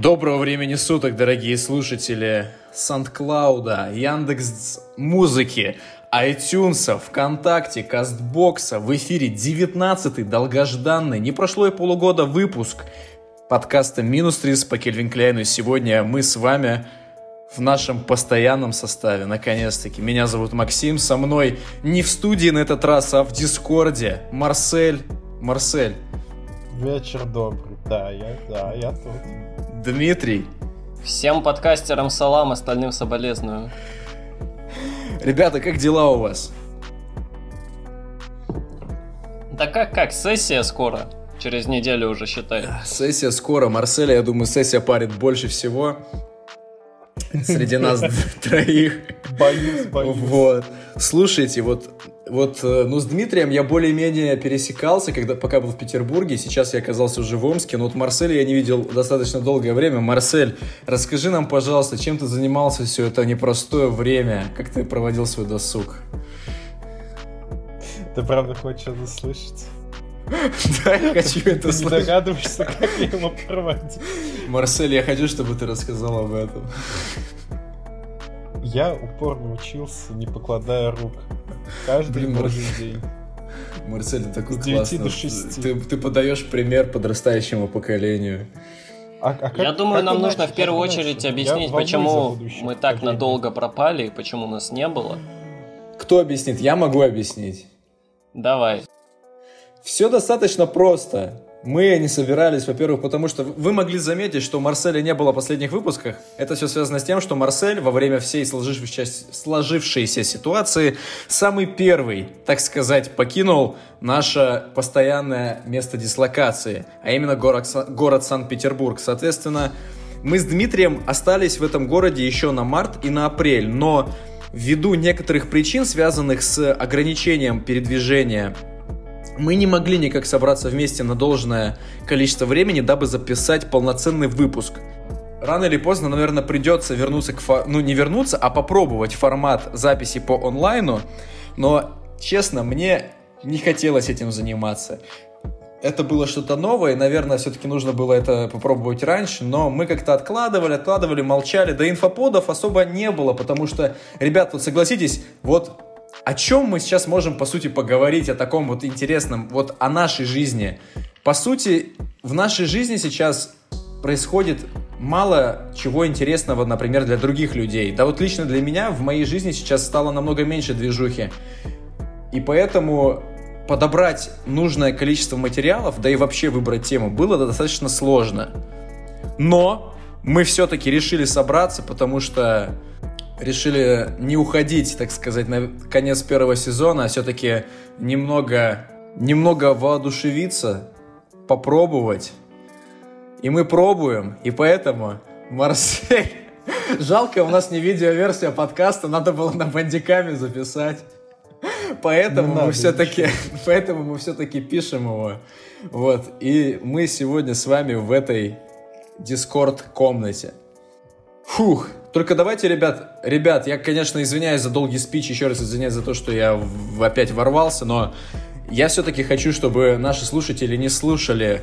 Доброго времени суток, дорогие слушатели Сан-Клауда, Яндекс Музыки, iTunes, ВКонтакте, Кастбокса. В эфире 19-й долгожданный, не прошло и полугода выпуск подкаста «Минус 30» по Кельвин Кляйну. Сегодня мы с вами в нашем постоянном составе, наконец-таки. Меня зовут Максим, со мной не в студии на этот раз, а в Дискорде. Марсель. Марсель. Вечер добрый, да, я, да, я тут. Дмитрий. Всем подкастерам салам, остальным соболезную. Ребята, как дела у вас? Да как, как, сессия скоро. Через неделю уже считай. Сессия скоро. Марселя, я думаю, сессия парит больше всего. Среди нас троих. Боюсь, боюсь. Вот. Слушайте, вот, вот, э, ну, с Дмитрием я более-менее пересекался, когда, пока был в Петербурге, сейчас я оказался уже в Омске, но вот Марселя я не видел достаточно долгое время. Марсель, расскажи нам, пожалуйста, чем ты занимался все это непростое время? Как ты проводил свой досуг? Ты правда хочешь это слышать? Да, я хочу это Ты слышать. догадываешься, как я его проводил. Марсель, я хочу, чтобы ты рассказал об этом. Я упорно учился, не покладая рук. Каждый Блин, божий Марс- день. Марсель, ты такой классный. до шести. Ты, ты подаешь пример подрастающему поколению. А- а как- Я думаю, как нам нужно в первую очередь объяснить, почему мы так поколение. надолго пропали и почему нас не было. Кто объяснит? Я могу объяснить. Давай. Все достаточно просто. Мы не собирались, во-первых, потому что вы могли заметить, что Марселя не было в последних выпусках. Это все связано с тем, что Марсель во время всей сложившейся, сложившейся ситуации самый первый, так сказать, покинул наше постоянное место дислокации, а именно город, город Санкт-Петербург. Соответственно, мы с Дмитрием остались в этом городе еще на март и на апрель, но ввиду некоторых причин, связанных с ограничением передвижения мы не могли никак собраться вместе на должное количество времени, дабы записать полноценный выпуск. Рано или поздно, наверное, придется вернуться к... фо- Ну, не вернуться, а попробовать формат записи по онлайну. Но, честно, мне не хотелось этим заниматься. Это было что-то новое, наверное, все-таки нужно было это попробовать раньше, но мы как-то откладывали, откладывали, молчали. Да инфоподов особо не было, потому что, ребят, вот согласитесь, вот о чем мы сейчас можем, по сути, поговорить, о таком вот интересном, вот о нашей жизни. По сути, в нашей жизни сейчас происходит мало чего интересного, например, для других людей. Да вот лично для меня в моей жизни сейчас стало намного меньше движухи. И поэтому подобрать нужное количество материалов, да и вообще выбрать тему, было достаточно сложно. Но мы все-таки решили собраться, потому что решили не уходить, так сказать, на конец первого сезона, а все-таки немного, немного воодушевиться, попробовать. И мы пробуем, и поэтому, Марсель, жалко, у нас не видеоверсия подкаста, надо было на бандиками записать. Поэтому Не мы все-таки, поэтому мы все-таки пишем его. Вот. И мы сегодня с вами в этой Дискорд комнате. Фух, только давайте, ребят, ребят, я, конечно, извиняюсь за долгий спич, еще раз извиняюсь за то, что я в- опять ворвался, но я все-таки хочу, чтобы наши слушатели не слушали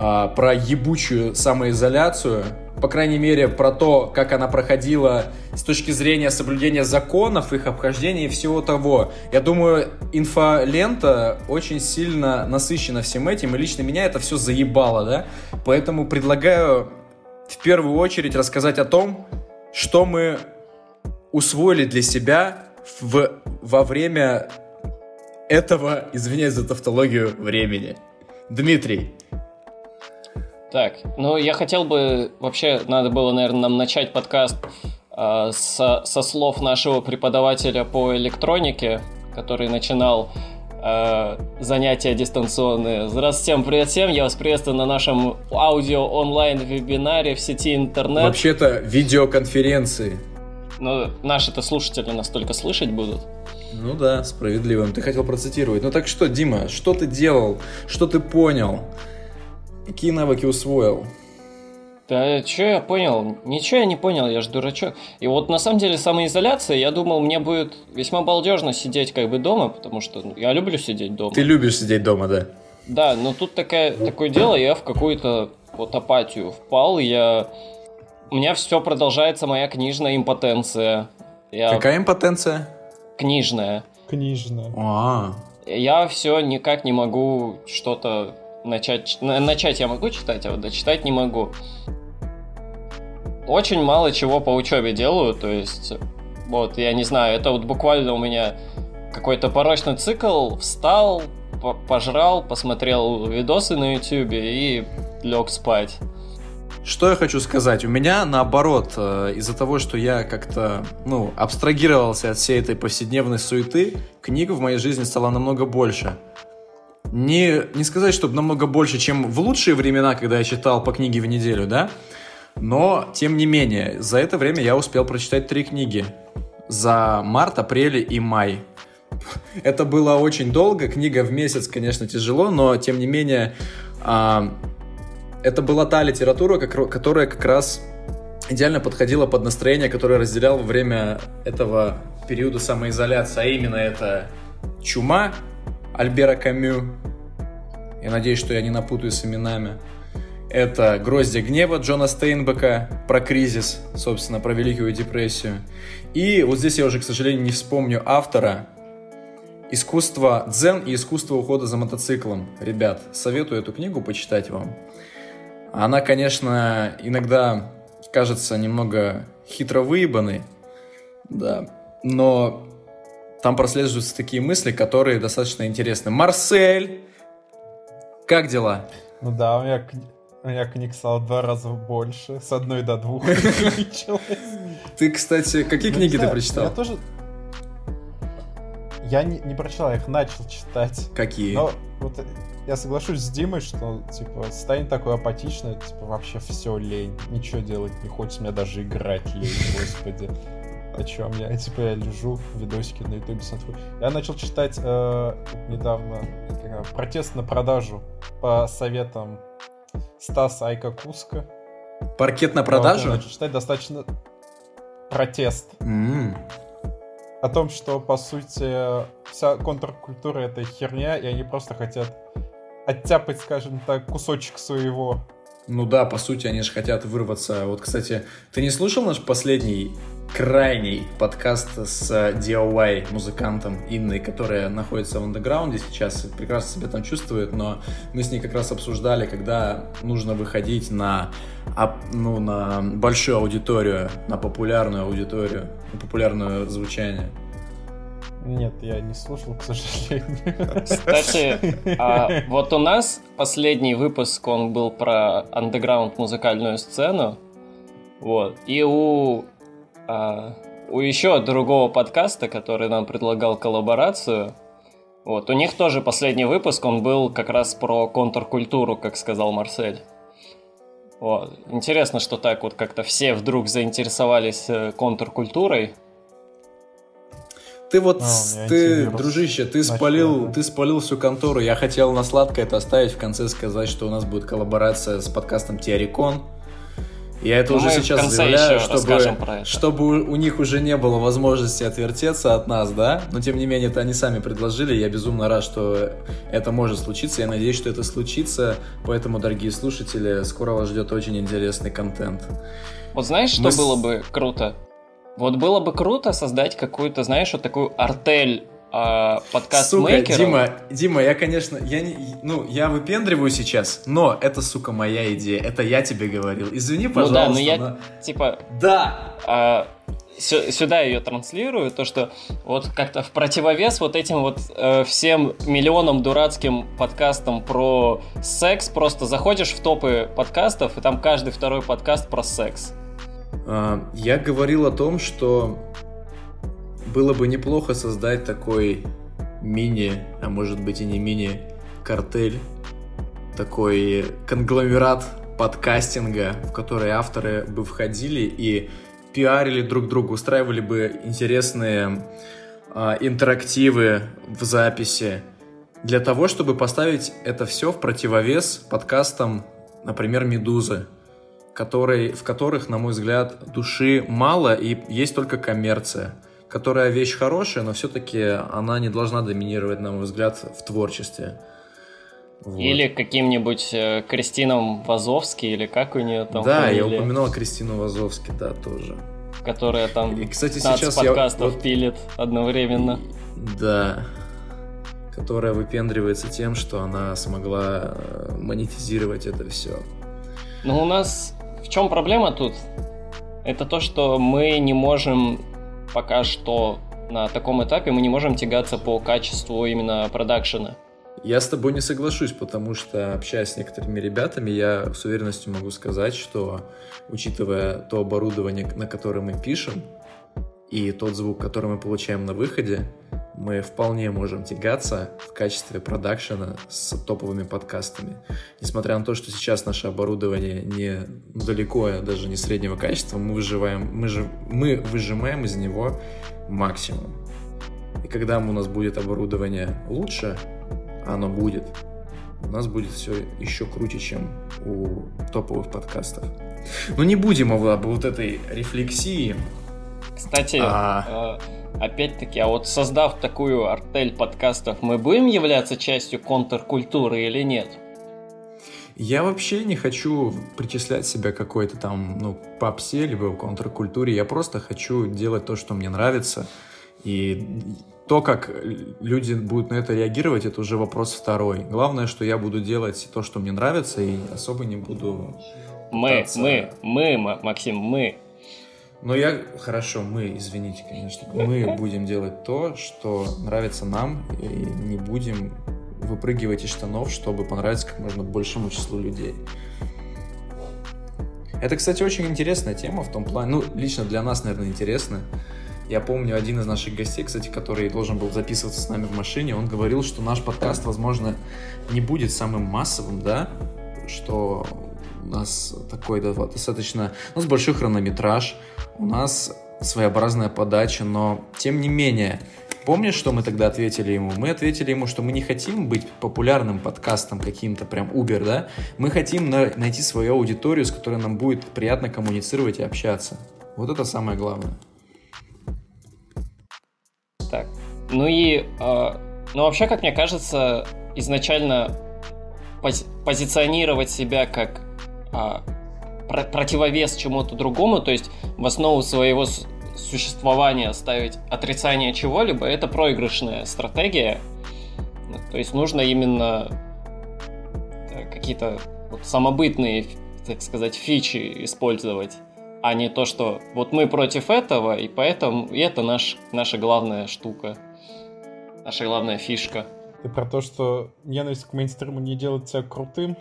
а, про ебучую самоизоляцию, по крайней мере, про то, как она проходила с точки зрения соблюдения законов, их обхождения и всего того. Я думаю, инфолента очень сильно насыщена всем этим, и лично меня это все заебало, да? Поэтому предлагаю в первую очередь рассказать о том, что мы усвоили для себя в, во время этого, извиняюсь за тавтологию, времени. Дмитрий, Так, ну я хотел бы, вообще надо было, наверное, нам начать подкаст э, со, со слов нашего преподавателя по электронике, который начинал э, занятия дистанционные. Здравствуйте, всем привет всем, я вас приветствую на нашем аудио онлайн-вебинаре в сети интернет. вообще-то видеоконференции. Ну, наши-то слушатели нас только слышать будут. Ну да, справедливым. Ты хотел процитировать. Ну так что, Дима, что ты делал? Что ты понял? Какие навыки усвоил? Да что я понял? Ничего я не понял, я же дурачок. И вот на самом деле самоизоляция, я думал, мне будет весьма балдежно сидеть как бы дома, потому что ну, я люблю сидеть дома. Ты любишь сидеть дома, да? Да, но тут такая, такое дело, я в какую-то вот апатию впал, я у меня все продолжается моя книжная импотенция. Я... Какая импотенция? Книжная. Книжная. А, Я все никак не могу что-то начать. на- Начать я могу читать, а вот дочитать не могу. Очень мало чего по учебе делаю, то есть, вот, я не знаю, это вот буквально у меня какой-то порочный цикл, встал, по- пожрал, посмотрел видосы на ютюбе и лег спать. Что я хочу сказать? У меня наоборот, э, из-за того, что я как-то, ну, абстрагировался от всей этой повседневной суеты, книг в моей жизни стало намного больше. Не, не сказать, чтобы намного больше, чем в лучшие времена, когда я читал по книге в неделю, да? Но, тем не менее, за это время я успел прочитать три книги. За март, апрель и май. Это было очень долго, книга в месяц, конечно, тяжело, но, тем не менее, а, это была та литература, которая как раз идеально подходила под настроение, которое разделял во время этого периода самоизоляции. А именно это «Чума» Альбера Камю. Я надеюсь, что я не напутаю с именами. Это «Гроздья гнева» Джона Стейнбека про кризис, собственно, про Великую депрессию. И вот здесь я уже, к сожалению, не вспомню автора. «Искусство дзен и искусство ухода за мотоциклом». Ребят, советую эту книгу почитать вам. Она, конечно, иногда кажется немного хитро выебанной, да, но там прослеживаются такие мысли, которые достаточно интересны. Марсель! Как дела? Ну да, у меня, у меня книг стало в два раза больше. С одной до двух. Ты, кстати, какие Ну, книги ты прочитал? Я тоже... Я не, не прочитал, я их начал читать. Какие? Но вот я соглашусь с Димой, что, типа, станет такой апатичный, типа, вообще все лень, ничего делать не хочется, мне даже играть лень, господи. О чем я? Типа, я лежу, видосики на ютубе смотрю. Я начал читать э, недавно как, протест на продажу по советам Стаса Айка Куска. Паркет на продажу? начал читать достаточно протест М, о том, что, по сути, вся контркультура — это херня, и они просто хотят оттяпать, скажем так, кусочек своего. Ну да, по сути, они же хотят вырваться. Вот, кстати, ты не слушал наш последний крайний подкаст с э, DIY музыкантом Инной, которая находится в андеграунде сейчас, и прекрасно себя там чувствует, но мы с ней как раз обсуждали, когда нужно выходить на, ну, на большую аудиторию, на популярную аудиторию, на популярное звучание. Нет, я не слушал, к сожалению. Кстати, а вот у нас последний выпуск, он был про андеграунд музыкальную сцену. Вот. И у, а, у еще другого подкаста, который нам предлагал коллаборацию, вот, у них тоже последний выпуск, он был как раз про контркультуру, как сказал Марсель. Вот. Интересно, что так вот как-то все вдруг заинтересовались э, контркультурой. Ты вот, А, ты, дружище, ты начал, спалил, да. ты спалил всю контору. Я хотел на сладкое это оставить в конце сказать, что у нас будет коллаборация с подкастом Теорикон. Я это Ну, уже сейчас заявляю, чтобы, это. чтобы у них уже не было возможности отвертеться от нас, да? Но тем не менее, это они сами предложили. Я безумно рад, что это может случиться. Я надеюсь, что это случится. Поэтому, дорогие слушатели, скоро вас ждет очень интересный контент. Вот знаешь, что Мы было бы круто? Вот было бы круто создать какую-то, знаешь, вот такую артель а, Сука, подкаст-мейкеров. Дима, Дима, я, конечно, я не, ну, я выпендриваю сейчас, но это, сука, моя идея, это я тебе говорил. Извини, Ну пожалуйста. да, но я, но- типа, Да! а, сю- сюда ее транслирую, то, что вот как-то в противовес вот этим вот э, всем миллионам дурацким подкастам про секс, просто заходишь в топы подкастов, и там каждый второй подкаст про секс. А, Я говорил о том, что было бы неплохо создать такой мини, а может быть и не мини, картель, такой конгломерат подкастинга, в который авторы бы входили и пиарили друг друга, устраивали бы интересные а, интерактивы в записи, для того, чтобы поставить это все в противовес подкастам, например, «Медузы», который, в которых, на мой взгляд, души мало и есть только коммерция, которая вещь хорошая, но все-таки она не должна доминировать, на мой взгляд, в творчестве. Вот. Или каким-нибудь э, Кристином Вазовски, или как у нее там Да, фамилия? я упоминал Кристину Вазовски, да, тоже. Которая там и, кстати, сейчас подкастов я... пилит одновременно. Да, которая выпендривается тем, что она смогла э, монетизировать это все. Ну, у нас в чем проблема тут? Это то, что мы не можем пока что на таком этапе, мы не можем тягаться по качеству именно продакшена. Я с тобой не соглашусь, потому что, общаясь с некоторыми ребятами, я с уверенностью могу сказать, что, учитывая то оборудование, на которое мы пишем, и тот звук, который мы получаем на выходе, мы вполне можем тягаться в качестве продакшена с топовыми подкастами. Несмотря на то, что сейчас наше оборудование не далеко, даже не среднего качества, мы, выживаем, мы, же, мы выжимаем из него максимум. И когда у нас будет оборудование лучше, оно будет, у нас будет все еще круче, чем у топовых подкастов. Но не будем об вот этой рефлексии. Кстати, а... э, опять-таки, а вот создав такую артель подкастов, мы будем являться частью контркультуры или нет? Я вообще не хочу причислять себя какой-то там, ну, попсе, либо в контркультуре. Я просто хочу делать то, что мне нравится. И то, как люди будут на это реагировать, это уже вопрос второй. Главное, что я буду делать то, что мне нравится, и особо не буду... Мы, пытаться... мы, мы, Максим, мы. Но я... Хорошо, мы, извините, конечно. Мы будем делать то, что нравится нам, и не будем выпрыгивать из штанов, чтобы понравиться как можно большему числу людей. Это, кстати, очень интересная тема в том плане, ну, лично для нас, наверное, интересная. Я помню, один из наших гостей, кстати, который должен был записываться с нами в машине, он говорил, что наш подкаст, возможно, не будет самым массовым, да, что у нас такой достаточно... У нас большой хронометраж, у нас своеобразная подача, но тем не менее, помнишь, что мы тогда ответили ему? Мы ответили ему, что мы не хотим быть популярным подкастом каким-то, прям Uber, да? Мы хотим на- найти свою аудиторию, с которой нам будет приятно коммуницировать и общаться. Вот это самое главное так. Ну и, э, ну вообще, как мне кажется, изначально пози позиционировать себя как про противовес чему-то другому, то есть в основу своего существования ставить отрицание чего-либо, это проигрышная стратегия. То есть нужно именно э, какие-то вот самобытные, так сказать, фичи использовать а не то, что вот мы против этого, и поэтому и это наш, наша главная штука, наша главная фишка. Ты про то, что ненависть к мейнстриму не делает тебя крутым?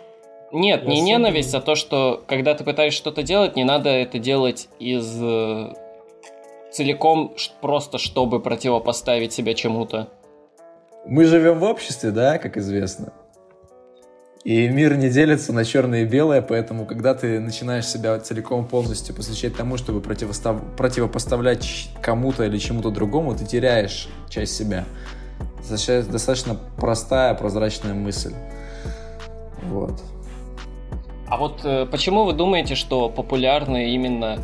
Нет, Я не ненависть, а то, что когда ты пытаешься что-то делать, не надо это делать из э, целиком просто чтобы противопоставить себя чему-то. Мы живем в обществе, да, как известно. И мир не делится на черное и белое, поэтому когда ты начинаешь себя целиком полностью посвящать тому, чтобы противостав... противопоставлять кому-то или чему-то другому, ты теряешь часть себя. Достаточно простая, прозрачная мысль. Вот. А вот э, почему вы думаете, что популярны именно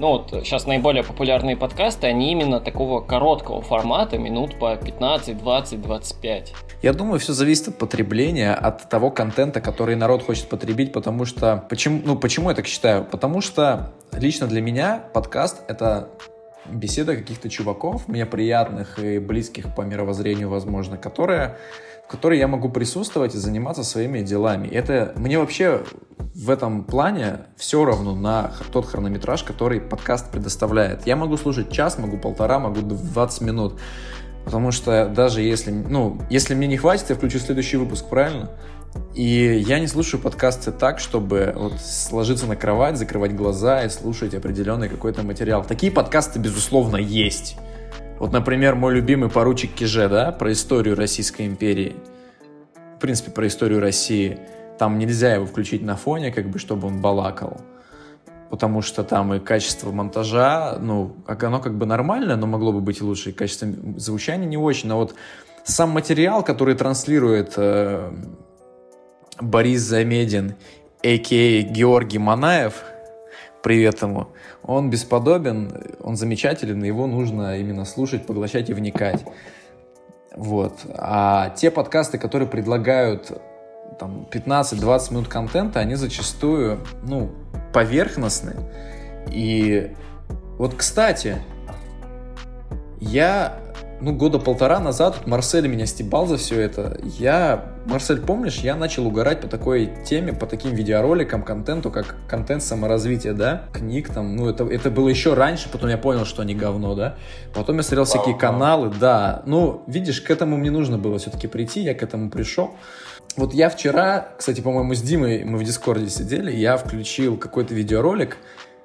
ну вот сейчас наиболее популярные подкасты, они именно такого короткого формата, минут по 15, 20, 25. Я думаю, все зависит от потребления, от того контента, который народ хочет потребить, потому что... Почему, ну, почему я так считаю? Потому что лично для меня подкаст — это беседа каких-то чуваков, мне приятных и близких по мировоззрению, возможно, которые в которой я могу присутствовать и заниматься своими делами. Это мне вообще в этом плане все равно на тот хронометраж, который подкаст предоставляет. Я могу слушать час, могу полтора, могу 20 минут. Потому что даже если, ну, если мне не хватит, я включу следующий выпуск, правильно? И я не слушаю подкасты так, чтобы вот сложиться на кровать, закрывать глаза и слушать определенный какой-то материал. Такие подкасты, безусловно, есть. Вот, например, мой любимый поручик Киже, да, про историю Российской империи. В принципе, про историю России. Там нельзя его включить на фоне, как бы, чтобы он балакал. Потому что там и качество монтажа, ну, оно как бы нормальное, но могло бы быть лучше. И качество звучания не очень. Но вот сам материал, который транслирует э, Борис Замедин, а.к.а. Георгий Манаев, привет ему, он бесподобен, он замечателен, его нужно именно слушать, поглощать и вникать. Вот. А те подкасты, которые предлагают там 15-20 минут контента, они зачастую, ну, поверхностны. И вот, кстати, я ну, года полтора назад Марсель меня стебал за все это. Я, Марсель, помнишь, я начал угорать по такой теме, по таким видеороликам, контенту, как контент саморазвития, да, книг там, ну, это, это было еще раньше, потом я понял, что они говно, да. Потом я смотрел всякие каналы, да. Ну, видишь, к этому мне нужно было все-таки прийти, я к этому пришел. Вот я вчера, кстати, по-моему, с Димой мы в Дискорде сидели, я включил какой-то видеоролик,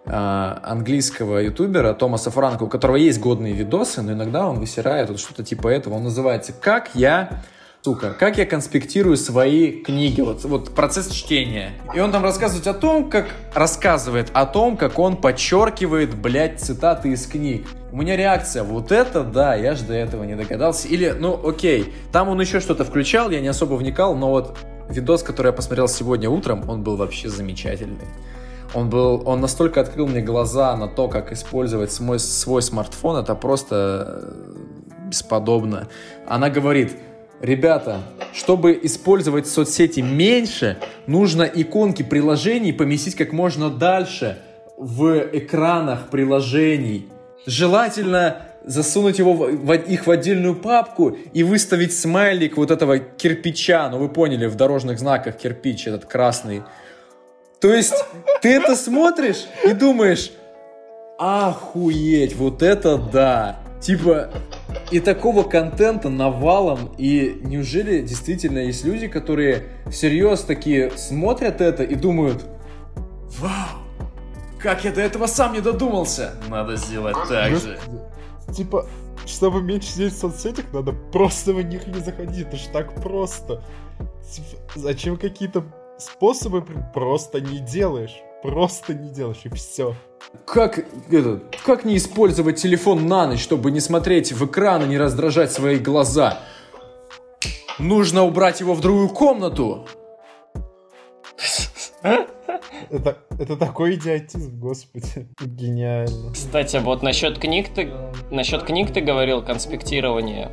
английского ютубера Томаса Франка, у которого есть годные видосы, но иногда он высирает вот что-то типа этого. Он называется «Как я сука, как я конспектирую свои книги, вот, вот процесс чтения. И он там рассказывает о том, как рассказывает о том, как он подчеркивает, блядь, цитаты из книг. У меня реакция, вот это да, я же до этого не догадался. Или, ну окей, там он еще что-то включал, я не особо вникал, но вот видос, который я посмотрел сегодня утром, он был вообще замечательный. Он был, он настолько открыл мне глаза на то, как использовать свой, свой смартфон, это просто э, бесподобно. Она говорит, ребята, чтобы использовать соцсети меньше, нужно иконки приложений поместить как можно дальше в экранах приложений. Желательно засунуть его в, в, их в отдельную папку и выставить смайлик вот этого кирпича. Ну, вы поняли, в дорожных знаках кирпич этот красный то есть ты это смотришь и думаешь, охуеть, вот это да. Типа, и такого контента навалом, и неужели действительно есть люди, которые всерьез такие смотрят это и думают, вау, как я до этого сам не додумался. Надо сделать так же. Типа, чтобы меньше сидеть в соцсетях, надо просто в них не заходить. Это ж так просто. Типа, зачем какие-то способы просто не делаешь. Просто не делаешь, и все. Как, это, как не использовать телефон на ночь, чтобы не смотреть в экран и не раздражать свои глаза? Нужно убрать его в другую комнату. Это, это такой идиотизм, господи. Гениально. Кстати, вот насчет книг ты, насчет книг ты говорил, конспектирование.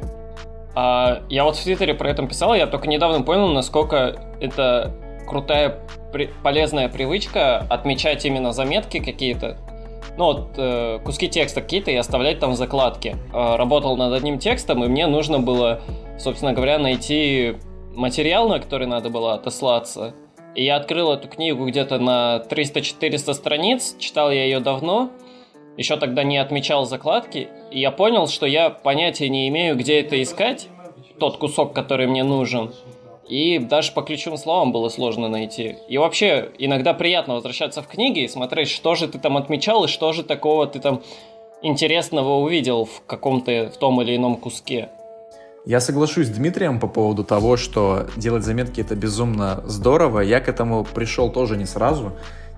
А, я вот в Твиттере про это писал, я только недавно понял, насколько это крутая, при, полезная привычка отмечать именно заметки какие-то, ну вот э, куски текста какие-то и оставлять там закладки. Э, работал над одним текстом, и мне нужно было, собственно говоря, найти материал, на который надо было отослаться. И я открыл эту книгу где-то на 300-400 страниц, читал я ее давно, еще тогда не отмечал закладки, и я понял, что я понятия не имею, где это искать, тот кусок, который мне нужен. И даже по ключевым словам было сложно найти. И вообще, иногда приятно возвращаться в книги и смотреть, что же ты там отмечал и что же такого ты там интересного увидел в каком-то, в том или ином куске. Я соглашусь с Дмитрием по поводу того, что делать заметки это безумно здорово. Я к этому пришел тоже не сразу.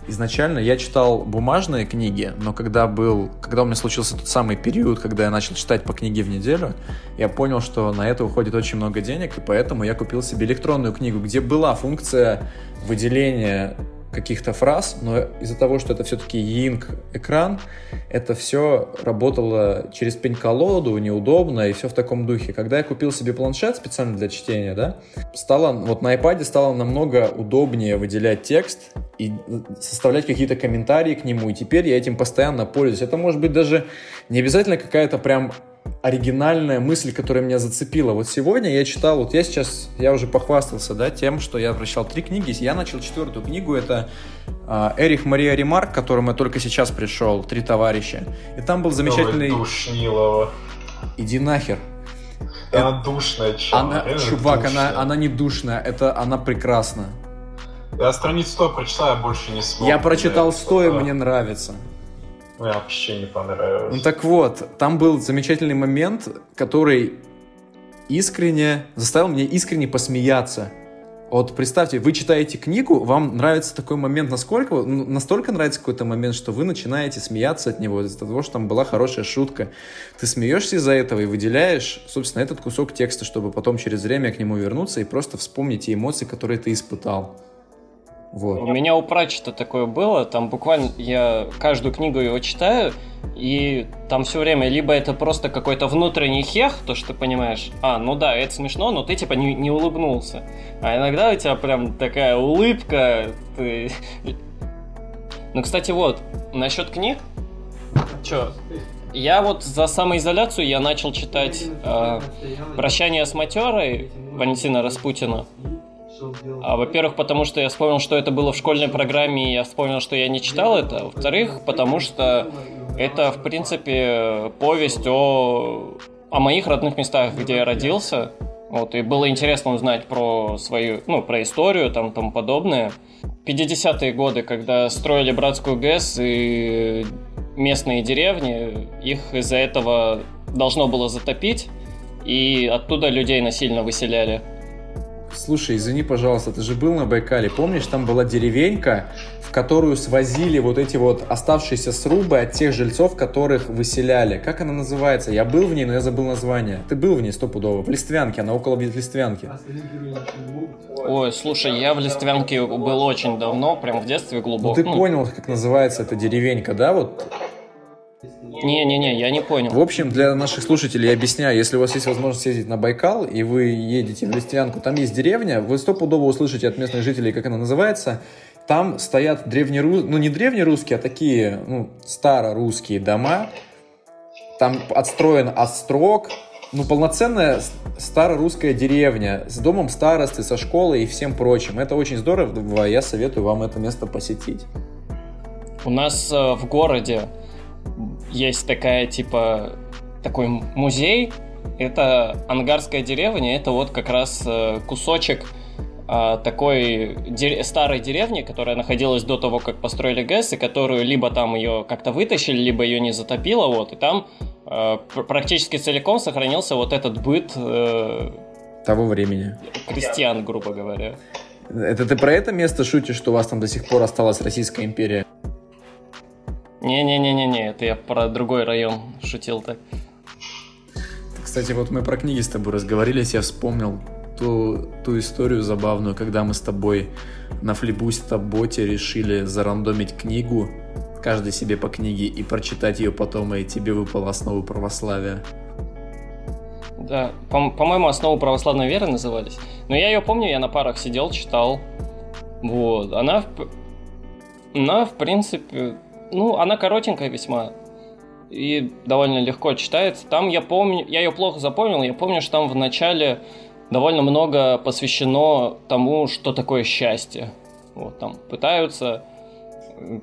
Изначально я читал бумажные книги, но когда был, когда у меня случился тот самый период, когда я начал читать по книге в неделю, я понял, что на это уходит очень много денег, и поэтому я купил себе электронную книгу, где была функция выделения каких-то фраз, но из-за того, что это все-таки Ying экран, это все работало через пень-колоду, неудобно и все в таком духе. Когда я купил себе планшет специально для чтения, да, стало, вот на iPad стало намного удобнее выделять текст и составлять какие-то комментарии к нему, и теперь я этим постоянно пользуюсь. Это может быть даже не обязательно какая-то прям оригинальная мысль, которая меня зацепила. Вот сегодня я читал, вот я сейчас, я уже похвастался, да, тем, что я прочитал три книги. Я начал четвертую книгу, это э, Эрих Мария Ремарк, к которому я только сейчас пришел, «Три товарища». И там был замечательный... Ой, душнилова. Иди нахер. Она это... душная, чувак. Она, чувак, она, она не душная, это она прекрасна. Я страниц 100 прочитал, я больше не смог. Я прочитал 100, и мне нравится. Мне вообще не понравилось. Ну так вот, там был замечательный момент, который искренне заставил меня искренне посмеяться. Вот представьте, вы читаете книгу, вам нравится такой момент, насколько, ну, настолько нравится какой-то момент, что вы начинаете смеяться от него из-за того, что там была хорошая шутка. Ты смеешься из-за этого и выделяешь, собственно, этот кусок текста, чтобы потом через время к нему вернуться и просто вспомнить те эмоции, которые ты испытал. Вот. У меня у Пратчета такое было, там буквально я каждую книгу его читаю, и там все время либо это просто какой-то внутренний хех, то, что ты понимаешь, а, ну да, это смешно, но ты типа не, не улыбнулся. А иногда у тебя прям такая улыбка, ты... Ну, кстати, вот, насчет книг, Чё? Я вот за самоизоляцию я начал читать э, «Прощание с матерой» Валентина Распутина. А, во-первых, потому что я вспомнил, что это было в школьной программе, и я вспомнил, что я не читал это. Во-вторых, потому что это, в принципе, повесть о, о моих родных местах, где я родился. Вот, и было интересно узнать про свою, ну, про историю, там, тому подобное. 50-е годы, когда строили братскую ГЭС и местные деревни, их из-за этого должно было затопить, и оттуда людей насильно выселяли. Слушай, извини, пожалуйста, ты же был на Байкале, помнишь, там была деревенька, в которую свозили вот эти вот оставшиеся срубы от тех жильцов, которых выселяли. Как она называется? Я был в ней, но я забыл название. Ты был в ней стопудово, в Листвянке, она около Листвянки. Ой, слушай, я в Листвянке был очень давно, прям в детстве глубоко. Ну ты ну... понял, как называется эта деревенька, да? Вот не-не-не, я не понял. В общем, для наших слушателей я объясняю, если у вас есть возможность съездить на Байкал, и вы едете в Листянку, там есть деревня, вы стопудово услышите от местных жителей, как она называется. Там стоят древнерусские, ну не древнерусские, а такие, ну, старорусские дома. Там отстроен острог, ну, полноценная старорусская деревня с домом старосты, со школой и всем прочим. Это очень здорово, я советую вам это место посетить. У нас э, в городе есть такая, типа, такой музей. Это ангарская деревня, это вот как раз э, кусочек а, такой дер... старой деревни, которая находилась до того, как построили ГЭС, и которую либо там ее как-то вытащили, либо ее не затопило, вот, и там э, практически целиком сохранился вот этот быт э, того времени. Крестьян, грубо говоря. Это ты про это место шутишь, что у вас там до сих пор осталась Российская империя? Не-не-не-не-не, это я про другой район шутил так. Кстати, вот мы про книги с тобой разговорились, я вспомнил ту, ту историю забавную, когда мы с тобой на флибуста-боте решили зарандомить книгу, каждый себе по книге, и прочитать ее потом, и тебе выпала основа православия. Да, по- по-моему, основу православной веры назывались. Но я ее помню, я на парах сидел, читал. Вот, она, она, в принципе, ну, она коротенькая весьма и довольно легко читается. Там я помню, я ее плохо запомнил, я помню, что там в начале довольно много посвящено тому, что такое счастье. Вот там пытаются,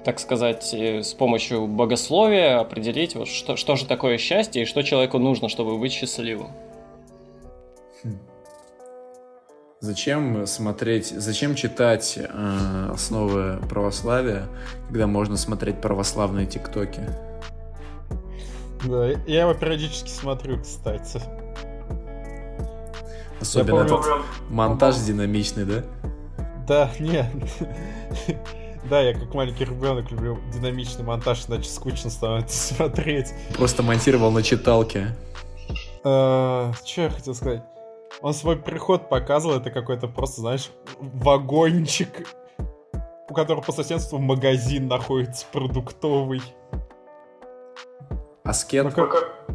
так сказать, э, с помощью богословия определить, вот, что, что же такое счастье и что человеку нужно, чтобы быть счастливым. Зачем смотреть, зачем читать э, основы православия, когда можно смотреть православные тиктоки? Да, я его периодически смотрю, кстати. Особенно помню, этот монтаж динамичный, да? Да, нет. Да, я как маленький ребенок люблю динамичный монтаж, иначе скучно становится смотреть. Просто монтировал на читалке. Что я хотел сказать? Он свой приход показывал, это какой-то просто, знаешь, вагончик, у которого по соседству магазин находится продуктовый. Аскет? Ну, как...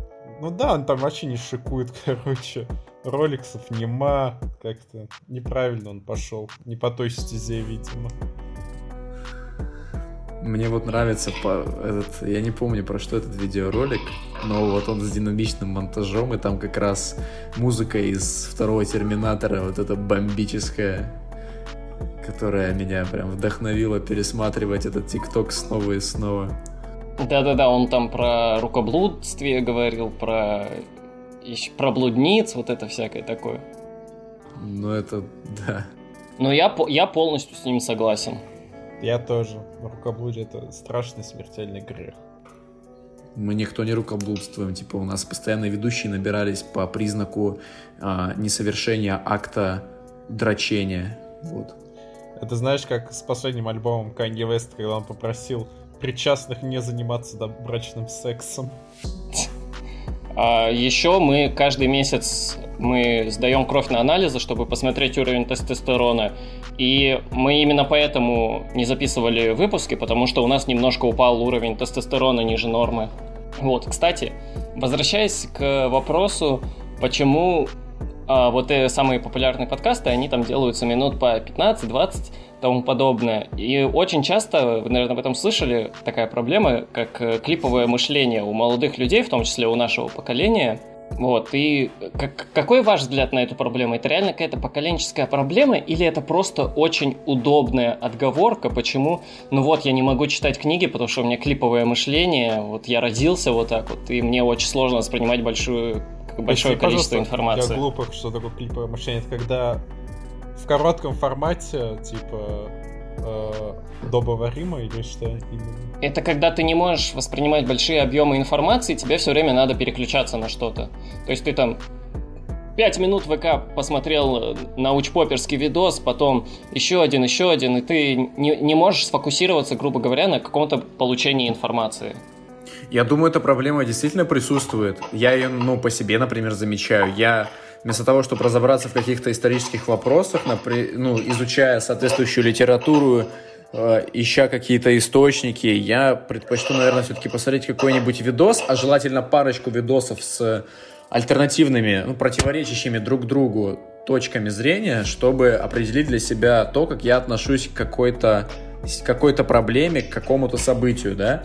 ну да, он там вообще не шикует, короче. Роликсов нема, как-то неправильно он пошел. Не по той стезе, видимо. Мне вот нравится по, этот, я не помню про что этот видеоролик, но вот он с динамичным монтажом, и там как раз музыка из второго Терминатора, вот эта бомбическая, которая меня прям вдохновила пересматривать этот ТикТок снова и снова. Да-да-да, он там про рукоблудствие говорил, про про блудниц, вот это всякое такое. Ну это, да. Но я, я полностью с ним согласен. Я тоже. Рукоблудие это страшный смертельный грех. Мы никто не рукоблудствуем. Типа у нас постоянно ведущие набирались по признаку а, несовершения акта дрочения. Вот. Это знаешь, как с последним альбомом Kanye West, когда он попросил причастных не заниматься брачным сексом. А еще мы каждый месяц мы сдаем кровь на анализы, чтобы посмотреть уровень тестостерона. И мы именно поэтому не записывали выпуски, потому что у нас немножко упал уровень тестостерона ниже нормы. Вот, кстати, возвращаясь к вопросу, почему а, вот э, самые популярные подкасты, они там делаются минут по 15-20 тому подобное. И очень часто, вы, наверное, об этом слышали, такая проблема, как э, клиповое мышление у молодых людей, в том числе у нашего поколения. Вот, и как, какой ваш взгляд на эту проблему? Это реально какая-то поколенческая проблема или это просто очень удобная отговорка, почему, ну вот, я не могу читать книги, потому что у меня клиповое мышление, вот я родился вот так вот, и мне очень сложно воспринимать большую, большое Если, количество информации. Для глупых, что такое клиповое мышление, это когда в коротком формате, типа, э, или что именно? Это когда ты не можешь воспринимать большие объемы информации, тебе все время надо переключаться на что-то. То есть ты там 5 минут ВК посмотрел э, научпоперский видос, потом еще один, еще один, и ты не, не можешь сфокусироваться, грубо говоря, на каком-то получении информации. Я думаю, эта проблема действительно присутствует. Я ее, ну, по себе, например, замечаю. Я вместо того, чтобы разобраться в каких-то исторических вопросах, ну, изучая соответствующую литературу, э, ища какие-то источники, я предпочту, наверное, все-таки посмотреть какой-нибудь видос, а желательно парочку видосов с альтернативными, ну, противоречащими друг другу точками зрения, чтобы определить для себя то, как я отношусь к какой-то какой-то проблеме, к какому-то событию, да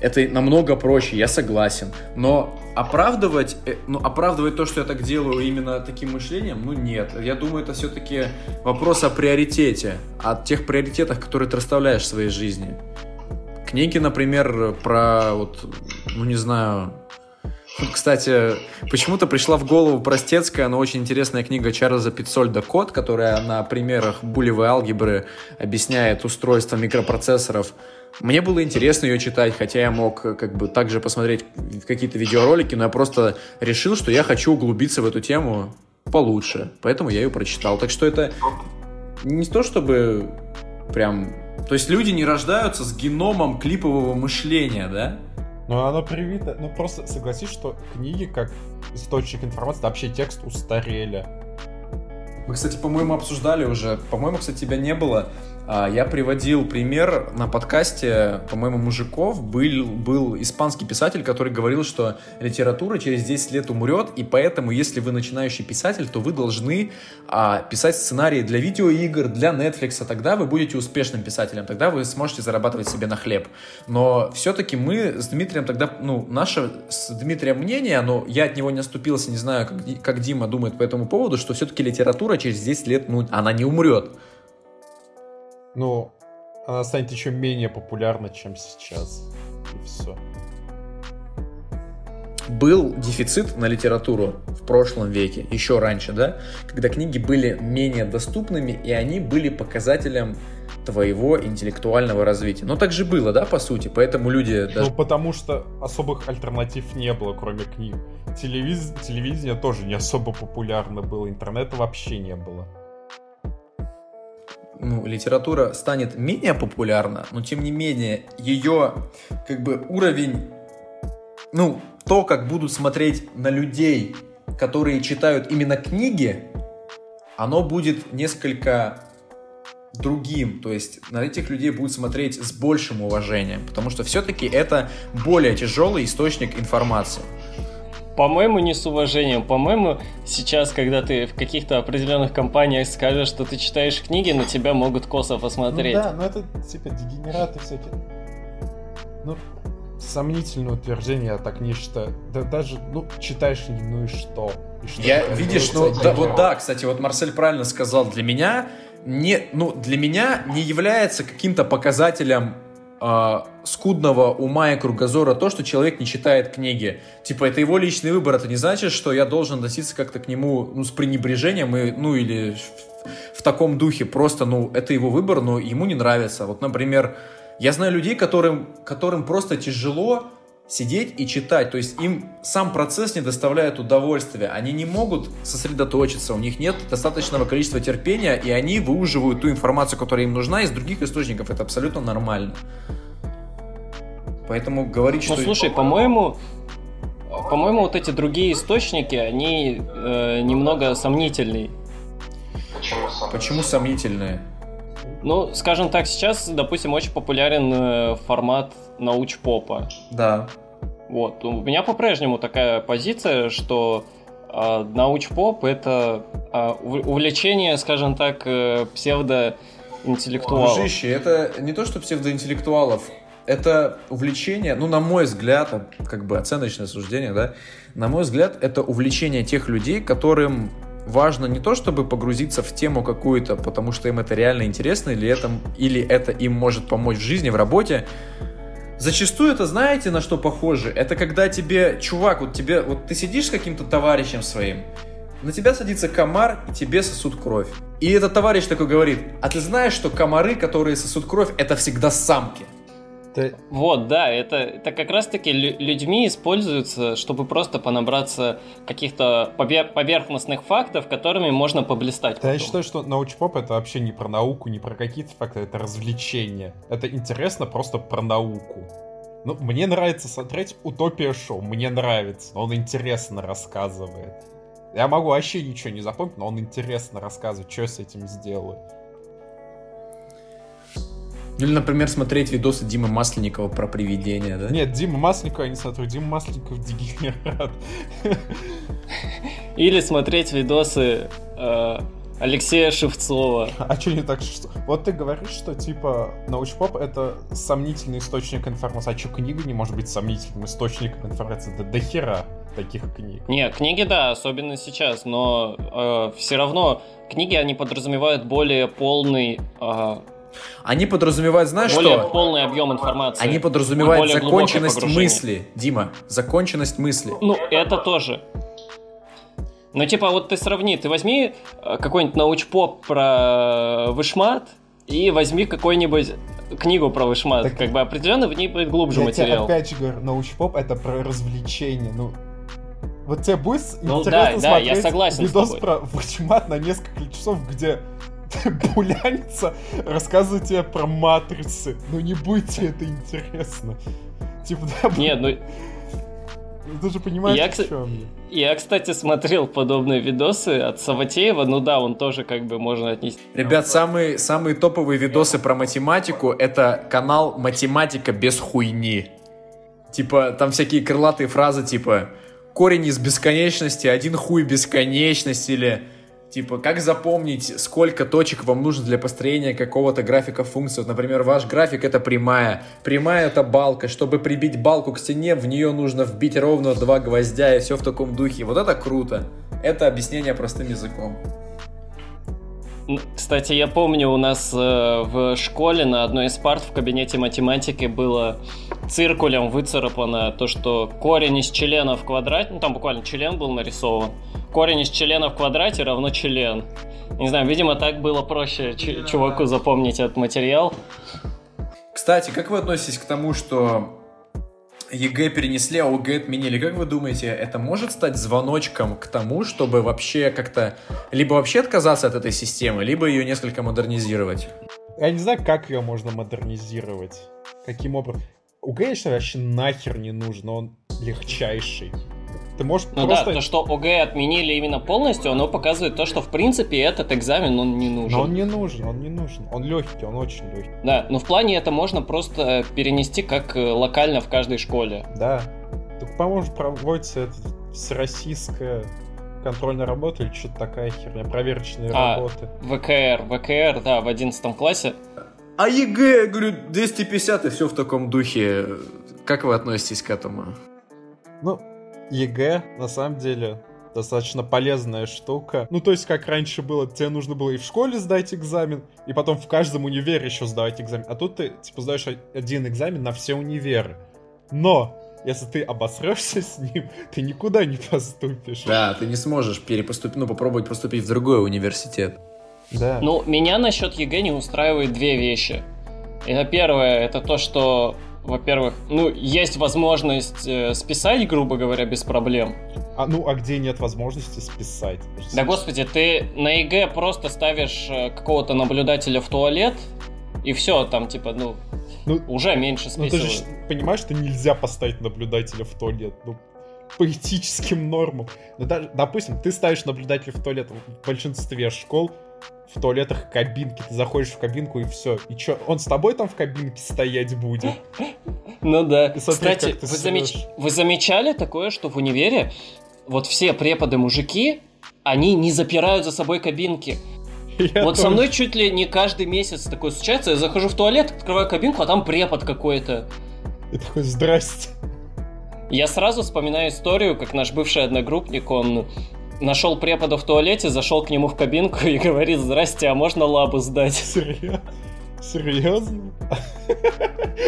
это намного проще, я согласен. Но оправдывать, э, ну, оправдывать то, что я так делаю именно таким мышлением, ну нет. Я думаю, это все-таки вопрос о приоритете, о тех приоритетах, которые ты расставляешь в своей жизни. Книги, например, про вот, ну не знаю, кстати, почему-то пришла в голову простецкая, но очень интересная книга Чарльза Пиццольда «Код», которая на примерах булевой алгебры объясняет устройство микропроцессоров мне было интересно ее читать, хотя я мог э, как бы также посмотреть какие-то видеоролики, но я просто решил, что я хочу углубиться в эту тему получше, поэтому я ее прочитал. Так что это не то, чтобы прям... То есть люди не рождаются с геномом клипового мышления, да? Ну, оно привито... Ну, просто согласись, что книги, как источник информации, вообще текст устарели. Мы, кстати, по-моему, обсуждали уже. По-моему, кстати, тебя не было. А, я приводил пример на подкасте, по-моему, Мужиков. Был, был испанский писатель, который говорил, что литература через 10 лет умрет, и поэтому, если вы начинающий писатель, то вы должны а, писать сценарии для видеоигр, для Netflix, тогда вы будете успешным писателем, тогда вы сможете зарабатывать себе на хлеб. Но все-таки мы с Дмитрием тогда, ну, наше с Дмитрием мнение, но я от него не оступился, не знаю, как, как Дима думает по этому поводу, что все-таки литература через 10 лет, ну, она не умрет ну, она станет еще менее популярна, чем сейчас. И все. Был дефицит на литературу в прошлом веке, еще раньше, да, когда книги были менее доступными, и они были показателем твоего интеллектуального развития. Но так же было, да, по сути, поэтому люди... Ну, даже... потому что особых альтернатив не было, кроме книг. Телевиз... Телевидение тоже не особо популярно было, интернета вообще не было ну, литература станет менее популярна, но тем не менее ее как бы уровень, ну, то, как будут смотреть на людей, которые читают именно книги, оно будет несколько другим, то есть на этих людей будут смотреть с большим уважением, потому что все-таки это более тяжелый источник информации. По-моему, не с уважением. По-моему, сейчас, когда ты в каких-то определенных компаниях скажешь, что ты читаешь книги, на тебя могут косо посмотреть. Ну да, но это типа дегенераты всякие. Ну, сомнительное утверждение, я так не считаю. Да даже, ну, читаешь, ну и что? И что я, видишь, ну, да, вот да, кстати, вот Марсель правильно сказал, для меня не, ну, для меня не является каким-то показателем э, скудного ума и кругозора то, что человек не читает книги. Типа, это его личный выбор. Это не значит, что я должен относиться как-то к нему ну, с пренебрежением, и, ну, или в, в таком духе. Просто, ну, это его выбор, но ему не нравится. Вот, например, я знаю людей, которым, которым просто тяжело сидеть и читать. То есть им сам процесс не доставляет удовольствия. Они не могут сосредоточиться, у них нет достаточного количества терпения, и они выуживают ту информацию, которая им нужна, из других источников. Это абсолютно нормально. Поэтому говорить, ну, что... Ну, слушай, по-моему, по-моему, вот эти другие источники, они э, немного сомнительные. Почему сам? Почему сомнительные? Ну, скажем так, сейчас, допустим, очень популярен э, формат научпопа. Да. Вот. У меня по-прежнему такая позиция, что э, научпоп это э, увлечение, скажем так, э, псевдоинтеллектуалов. Дружище, это не то, что псевдоинтеллектуалов, это увлечение, ну, на мой взгляд, как бы оценочное суждение, да, на мой взгляд, это увлечение тех людей, которым важно не то, чтобы погрузиться в тему какую-то, потому что им это реально интересно, или это, или это им может помочь в жизни, в работе. Зачастую это, знаете, на что похоже? Это когда тебе, чувак, вот тебе, вот ты сидишь с каким-то товарищем своим, на тебя садится комар, и тебе сосут кровь. И этот товарищ такой говорит, а ты знаешь, что комары, которые сосут кровь, это всегда самки? Ты... Вот, да, это, это как раз-таки людьми используется, чтобы просто понабраться каких-то повер- поверхностных фактов, которыми можно поблистать. Да, я считаю, что научпоп это вообще не про науку, не про какие-то факты, это развлечение. Это интересно просто про науку. Ну, мне нравится смотреть Утопия шоу, мне нравится, он интересно рассказывает. Я могу вообще ничего не запомнить, но он интересно рассказывает, что я с этим сделаю. Или, например, смотреть видосы Димы Масленникова про привидения, да? Нет, Дима Масленникова я не смотрю, Дима Масленников дегенерат. Или смотреть видосы э, Алексея Шевцова. А что не так? Что? Вот ты говоришь, что типа научпоп это сомнительный источник информации. А что книга не может быть сомнительным источником информации? Да до хера таких книг. Не, книги да, особенно сейчас, но э, все равно книги они подразумевают более полный э, они подразумевают, знаешь более что? полный объем информации. Они подразумевают законченность мысли. Дима, законченность мысли. Ну, это тоже. Ну, типа, вот ты сравни, ты возьми э, какой-нибудь научпоп про вышмат и возьми какой-нибудь книгу про вышмат. Так, как бы определенно в ней будет глубже я материал. Тебе опять же говорю, научпоп это про развлечение. Ну, вот тебе будет ну, интересно да, смотреть да, я согласен видос про вышмат на несколько часов, где пулянится, рассказывает тебе про матрицы. Ну не будет тебе это интересно. Типа, да, Нет, ну... Ты же понимаешь, я, о чем я. Я, кстати, смотрел подобные видосы от Саватеева, ну да, он тоже как бы можно отнести. Ребят, самые, самые топовые видосы про математику — это канал «Математика без хуйни». Типа, там всякие крылатые фразы, типа «корень из бесконечности, один хуй бесконечности» или Типа, как запомнить, сколько точек вам нужно для построения какого-то графика функции? Вот, например, ваш график это прямая. Прямая это балка. Чтобы прибить балку к стене, в нее нужно вбить ровно два гвоздя и все в таком духе. Вот это круто. Это объяснение простым языком. Кстати, я помню, у нас э, в школе на одной из парт в кабинете математики было циркулем выцарапано то, что корень из члена в квадрате, ну там буквально член был нарисован, корень из члена в квадрате равно член. Не знаю, видимо, так было проще чуваку запомнить этот материал. Кстати, как вы относитесь к тому, что ЕГЭ перенесли, а ОГЭ отменили. Как вы думаете, это может стать звоночком к тому, чтобы вообще как-то либо вообще отказаться от этой системы, либо ее несколько модернизировать? Я не знаю, как ее можно модернизировать. Каким образом. ОГЭ, я вообще нахер не нужен, он легчайший. Ты можешь ну просто... да, то, что ОГЭ отменили именно полностью, оно показывает то, что в принципе этот экзамен, он не нужен. Но он не нужен, он не нужен. Он легкий, он очень легкий. Да, но в плане это можно просто перенести как э, локально в каждой школе. Да. Так, по-моему, проводится это всероссийская контрольная работа или что-то такая херня, проверочные а, работы. ВКР, ВКР, да, в одиннадцатом классе. А ЕГЭ, я говорю, 250 и все в таком духе. Как вы относитесь к этому? Ну, ЕГЭ, на самом деле, достаточно полезная штука. Ну, то есть, как раньше было, тебе нужно было и в школе сдать экзамен, и потом в каждом универе еще сдавать экзамен. А тут ты, типа, сдаешь один экзамен на все универы. Но, если ты обосрешься с ним, ты никуда не поступишь. Да, ты не сможешь перепоступить, ну, попробовать поступить в другой университет. Да. Ну, меня насчет ЕГЭ не устраивает две вещи. Это первое, это то, что во-первых, ну, есть возможность э, списать, грубо говоря, без проблем. А ну, а где нет возможности списать? Да господи, ты на ЕГЭ просто ставишь э, какого-то наблюдателя в туалет, и все, там, типа, ну, ну уже меньше списывают. Ну, ты же понимаешь, что нельзя поставить наблюдателя в туалет. Ну, по этическим нормам. Ну, даже, допустим, ты ставишь наблюдателя в туалет в большинстве школ, в туалетах кабинки, ты заходишь в кабинку и все. И чё, он с тобой там в кабинке стоять будет? Ну да. И Кстати, вы, замеч- вы замечали такое, что в универе вот все преподы-мужики, они не запирают за собой кабинки. Я вот со тоже. мной чуть ли не каждый месяц такое случается. Я захожу в туалет, открываю кабинку, а там препод какой-то. И такой, здрасте. Я сразу вспоминаю историю, как наш бывший одногруппник, он нашел препода в туалете, зашел к нему в кабинку и говорит, здрасте, а можно лабу сдать? Серьезно? Серьезно?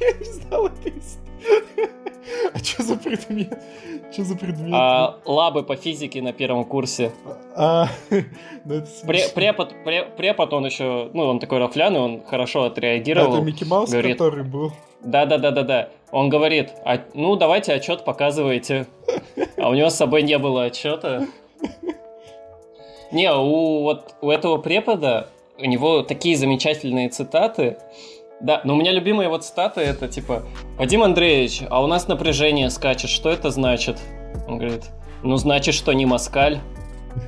Я не знал этой. А что за предмет? Что за предмет? А лабы по физике на первом курсе. А, ну Пре- препод, пре- препод, он еще, ну, он такой рафляный, он хорошо отреагировал. Это Микки Маус, говорит. который был. Да-да-да-да-да. Он говорит, «А, ну, давайте отчет показывайте. А у него с собой не было отчета. Не, у, вот, у этого препода, у него такие замечательные цитаты. Да, но у меня любимая его цитата это типа «Вадим Андреевич, а у нас напряжение скачет, что это значит?» Он говорит «Ну, значит, что не москаль».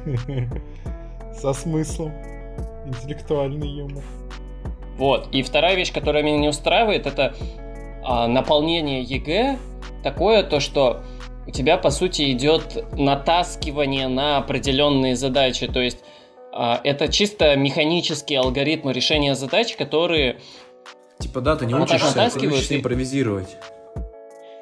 Со смыслом. Интеллектуальный юмор. Вот. И вторая вещь, которая меня не устраивает, это а, наполнение ЕГЭ такое, то что у тебя, по сути, идет натаскивание на определенные задачи. То есть а, это чисто механические алгоритмы решения задач, которые... Типа, да, ты не учишься, ты натаскивают учишься и- импровизировать.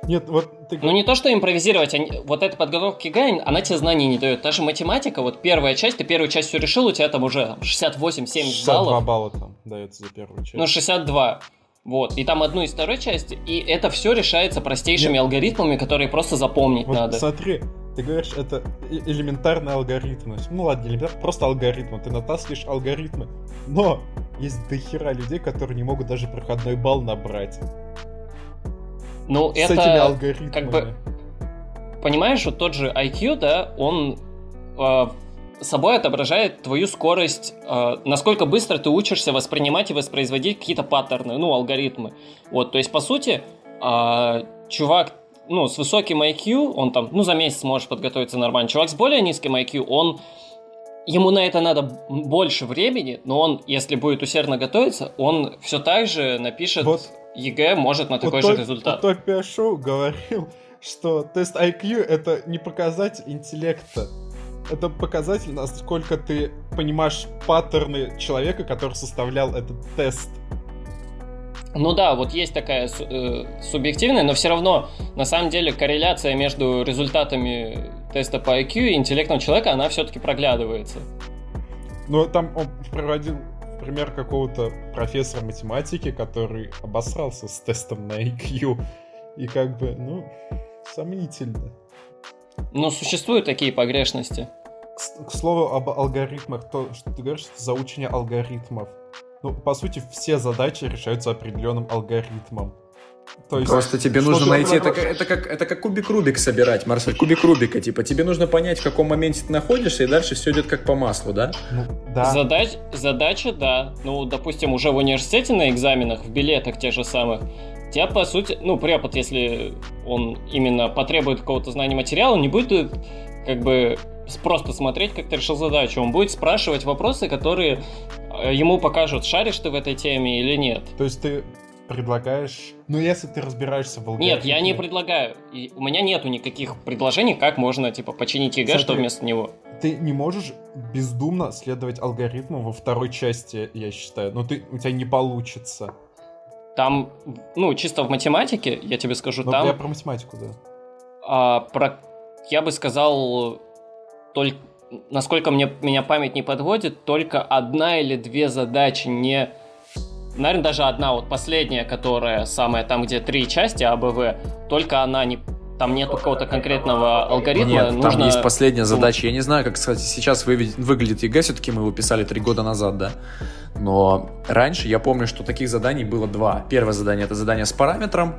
Нет, вот ты Ну, не то, что импровизировать, они- вот эта подготовка к ЕГЭ, она тебе знаний не дает. Та же математика, вот первая часть, ты первую часть все решил, у тебя там уже 68-70 62 баллов. балла там дается за первую часть. Ну, 62. Вот. И там одну из второй части. И это все решается простейшими Нет. алгоритмами, которые просто запомнить Вот надо. смотри, ты говоришь, это э- элементарные алгоритмы. Ну ладно, не элементарные, просто алгоритмы. Ты натаскиваешь алгоритмы. Но есть дохера людей, которые не могут даже проходной балл набрать. Ну, С этими это, алгоритмами. как бы- понимаешь, вот тот же IQ, да, он э, собой отображает твою скорость, э, насколько быстро ты учишься воспринимать и воспроизводить какие-то паттерны, ну, алгоритмы. Вот, то есть, по сути, э, чувак, ну, с высоким IQ, он там, ну, за месяц может подготовиться нормально. Чувак с более низким IQ, он Ему на это надо больше времени, но он, если будет усердно готовиться, он все так же напишет Вот. ЕГЭ, может на такой вот же результат. Топ Шоу говорил, что тест IQ это не показатель интеллекта. Это показатель, насколько ты понимаешь паттерны человека, который составлял этот тест. Ну да, вот есть такая э, субъективная, но все равно, на самом деле, корреляция между результатами теста по IQ и интеллектом человека, она все-таки проглядывается. Но там он проводил пример какого-то профессора математики, который обосрался с тестом на IQ. И как бы, ну, сомнительно. Но существуют такие погрешности. К, к слову об алгоритмах, то, что ты говоришь, это заучение алгоритмов. Ну, по сути, все задачи решаются определенным алгоритмом. То есть, Просто тебе нужно найти, это, как- это, как, это как кубик Рубик собирать, Марсель, кубик Рубика, типа, тебе нужно понять, в каком моменте ты находишься, и дальше все идет как по маслу, да? Ну, да. Задач, задача, да. Ну, допустим, уже в университете на экзаменах, в билетах тех же самых, тебя, по сути, ну, препод, если он именно потребует какого-то знания материала, не будет э, как бы просто смотреть, как ты решил задачу. Он будет спрашивать вопросы, которые э, ему покажут, шаришь ты в этой теме или нет. То есть ты предлагаешь... Ну, если ты разбираешься в алгоритме... Нет, я не предлагаю. И у меня нету никаких предложений, как можно, типа, починить ЕГЭ, Смотри. что вместо него. Ты не можешь бездумно следовать алгоритму во второй части, я считаю. Но ты, у тебя не получится. Там, ну, чисто в математике, я тебе скажу, Но там... я про математику, да. А, про, я бы сказал, только, насколько мне, меня память не подводит, только одна или две задачи не... Наверное, даже одна, вот последняя, которая самая, там, где три части А, Б, В, только она не... Там нету какого-то конкретного алгоритма. Нет, нужно... там есть последняя задача. Я не знаю, как, кстати, сейчас выглядит ЕГЭ, все-таки мы его писали три года назад, да? Но раньше я помню, что таких заданий было два. Первое задание — это задание с параметром,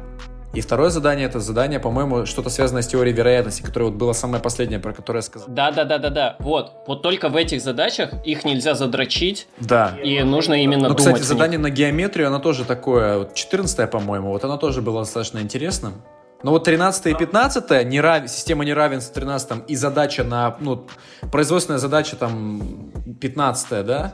и второе задание — это задание, по-моему, что-то связанное с теорией вероятности, которое вот было самое последнее, про которое я сказал. Да, да, да, да, да. Вот. Вот только в этих задачах их нельзя задрочить, Да. и нужно именно Ну, думать. кстати, в задание на геометрию, оно тоже такое, вот 14 по-моему, вот оно тоже было достаточно интересным. Но вот 13 и 15 нерав... система неравенства 13 и задача на, ну, производственная задача там 15 да?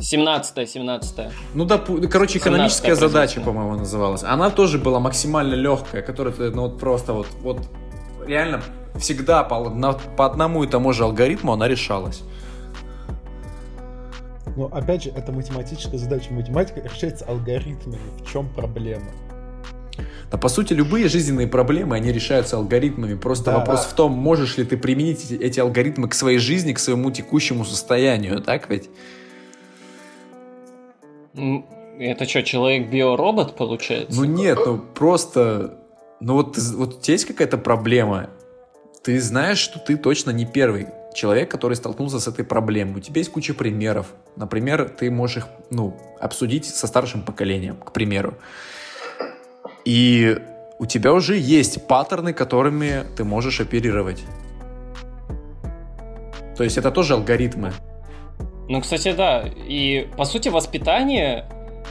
17 17 Ну да, короче, экономическая задача, по-моему, называлась. Она тоже была максимально легкая, которая, ну вот просто вот, вот реально всегда по, на, по одному и тому же алгоритму она решалась. Но опять же, это математическая задача. Математика решается алгоритмами. В чем проблема? Да, по сути, любые жизненные проблемы, они решаются алгоритмами. Просто да. вопрос в том, можешь ли ты применить эти, эти алгоритмы к своей жизни, к своему текущему состоянию, так ведь? Это что, человек-биоробот получается? Ну нет, ну просто... Ну вот, вот у тебя есть какая-то проблема, ты знаешь, что ты точно не первый человек, который столкнулся с этой проблемой. У тебя есть куча примеров. Например, ты можешь их ну, обсудить со старшим поколением, к примеру. И у тебя уже есть паттерны, которыми ты можешь оперировать. То есть это тоже алгоритмы. Ну, кстати, да. И по сути воспитание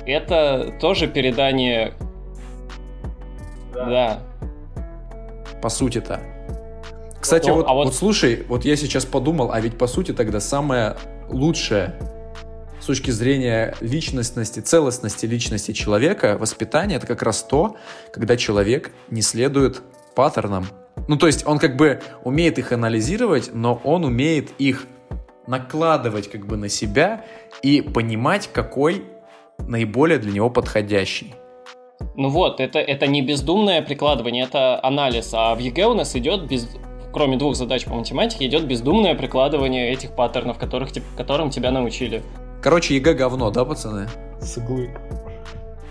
это тоже передание. Да. да. По сути-то. Кстати, ну, вот, а вот... вот слушай, вот я сейчас подумал, а ведь по сути тогда самое лучшее с точки зрения личностности, целостности личности человека, воспитание это как раз то, когда человек не следует паттернам. Ну, то есть он как бы умеет их анализировать, но он умеет их накладывать как бы на себя и понимать, какой наиболее для него подходящий. Ну вот, это, это не бездумное прикладывание, это анализ. А в ЕГЭ у нас идет без, кроме двух задач по математике, идет бездумное прикладывание этих паттернов, которых, которым тебя научили. Короче, ЕГЭ говно, да, пацаны? С иглы.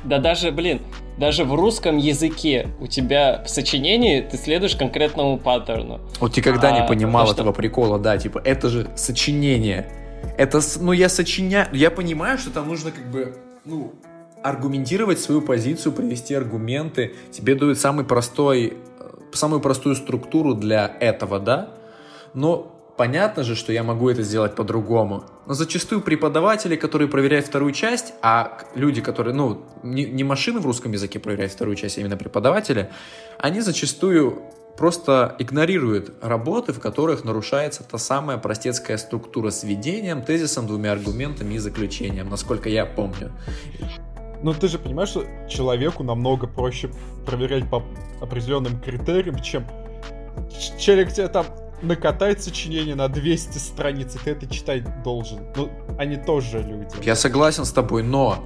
Да даже, блин, даже в русском языке у тебя в сочинении ты следуешь конкретному паттерну. Вот ты когда а, не понимал что... этого прикола, да, типа, это же сочинение. Это, ну, я сочиняю, я понимаю, что там нужно как бы, ну, аргументировать свою позицию, привести аргументы. Тебе дают самый простой самую простую структуру для этого, да, но понятно же, что я могу это сделать по-другому. Но зачастую преподаватели, которые проверяют вторую часть, а люди, которые, ну, не, не машины в русском языке проверяют вторую часть, а именно преподаватели, они зачастую просто игнорируют работы, в которых нарушается та самая простецкая структура с введением, тезисом, двумя аргументами и заключением, насколько я помню. Но ты же понимаешь, что человеку намного проще проверять по определенным критериям, чем человек тебе там накатает сочинение на 200 страниц, и ты это читать должен. Ну, они тоже люди. Я согласен с тобой, но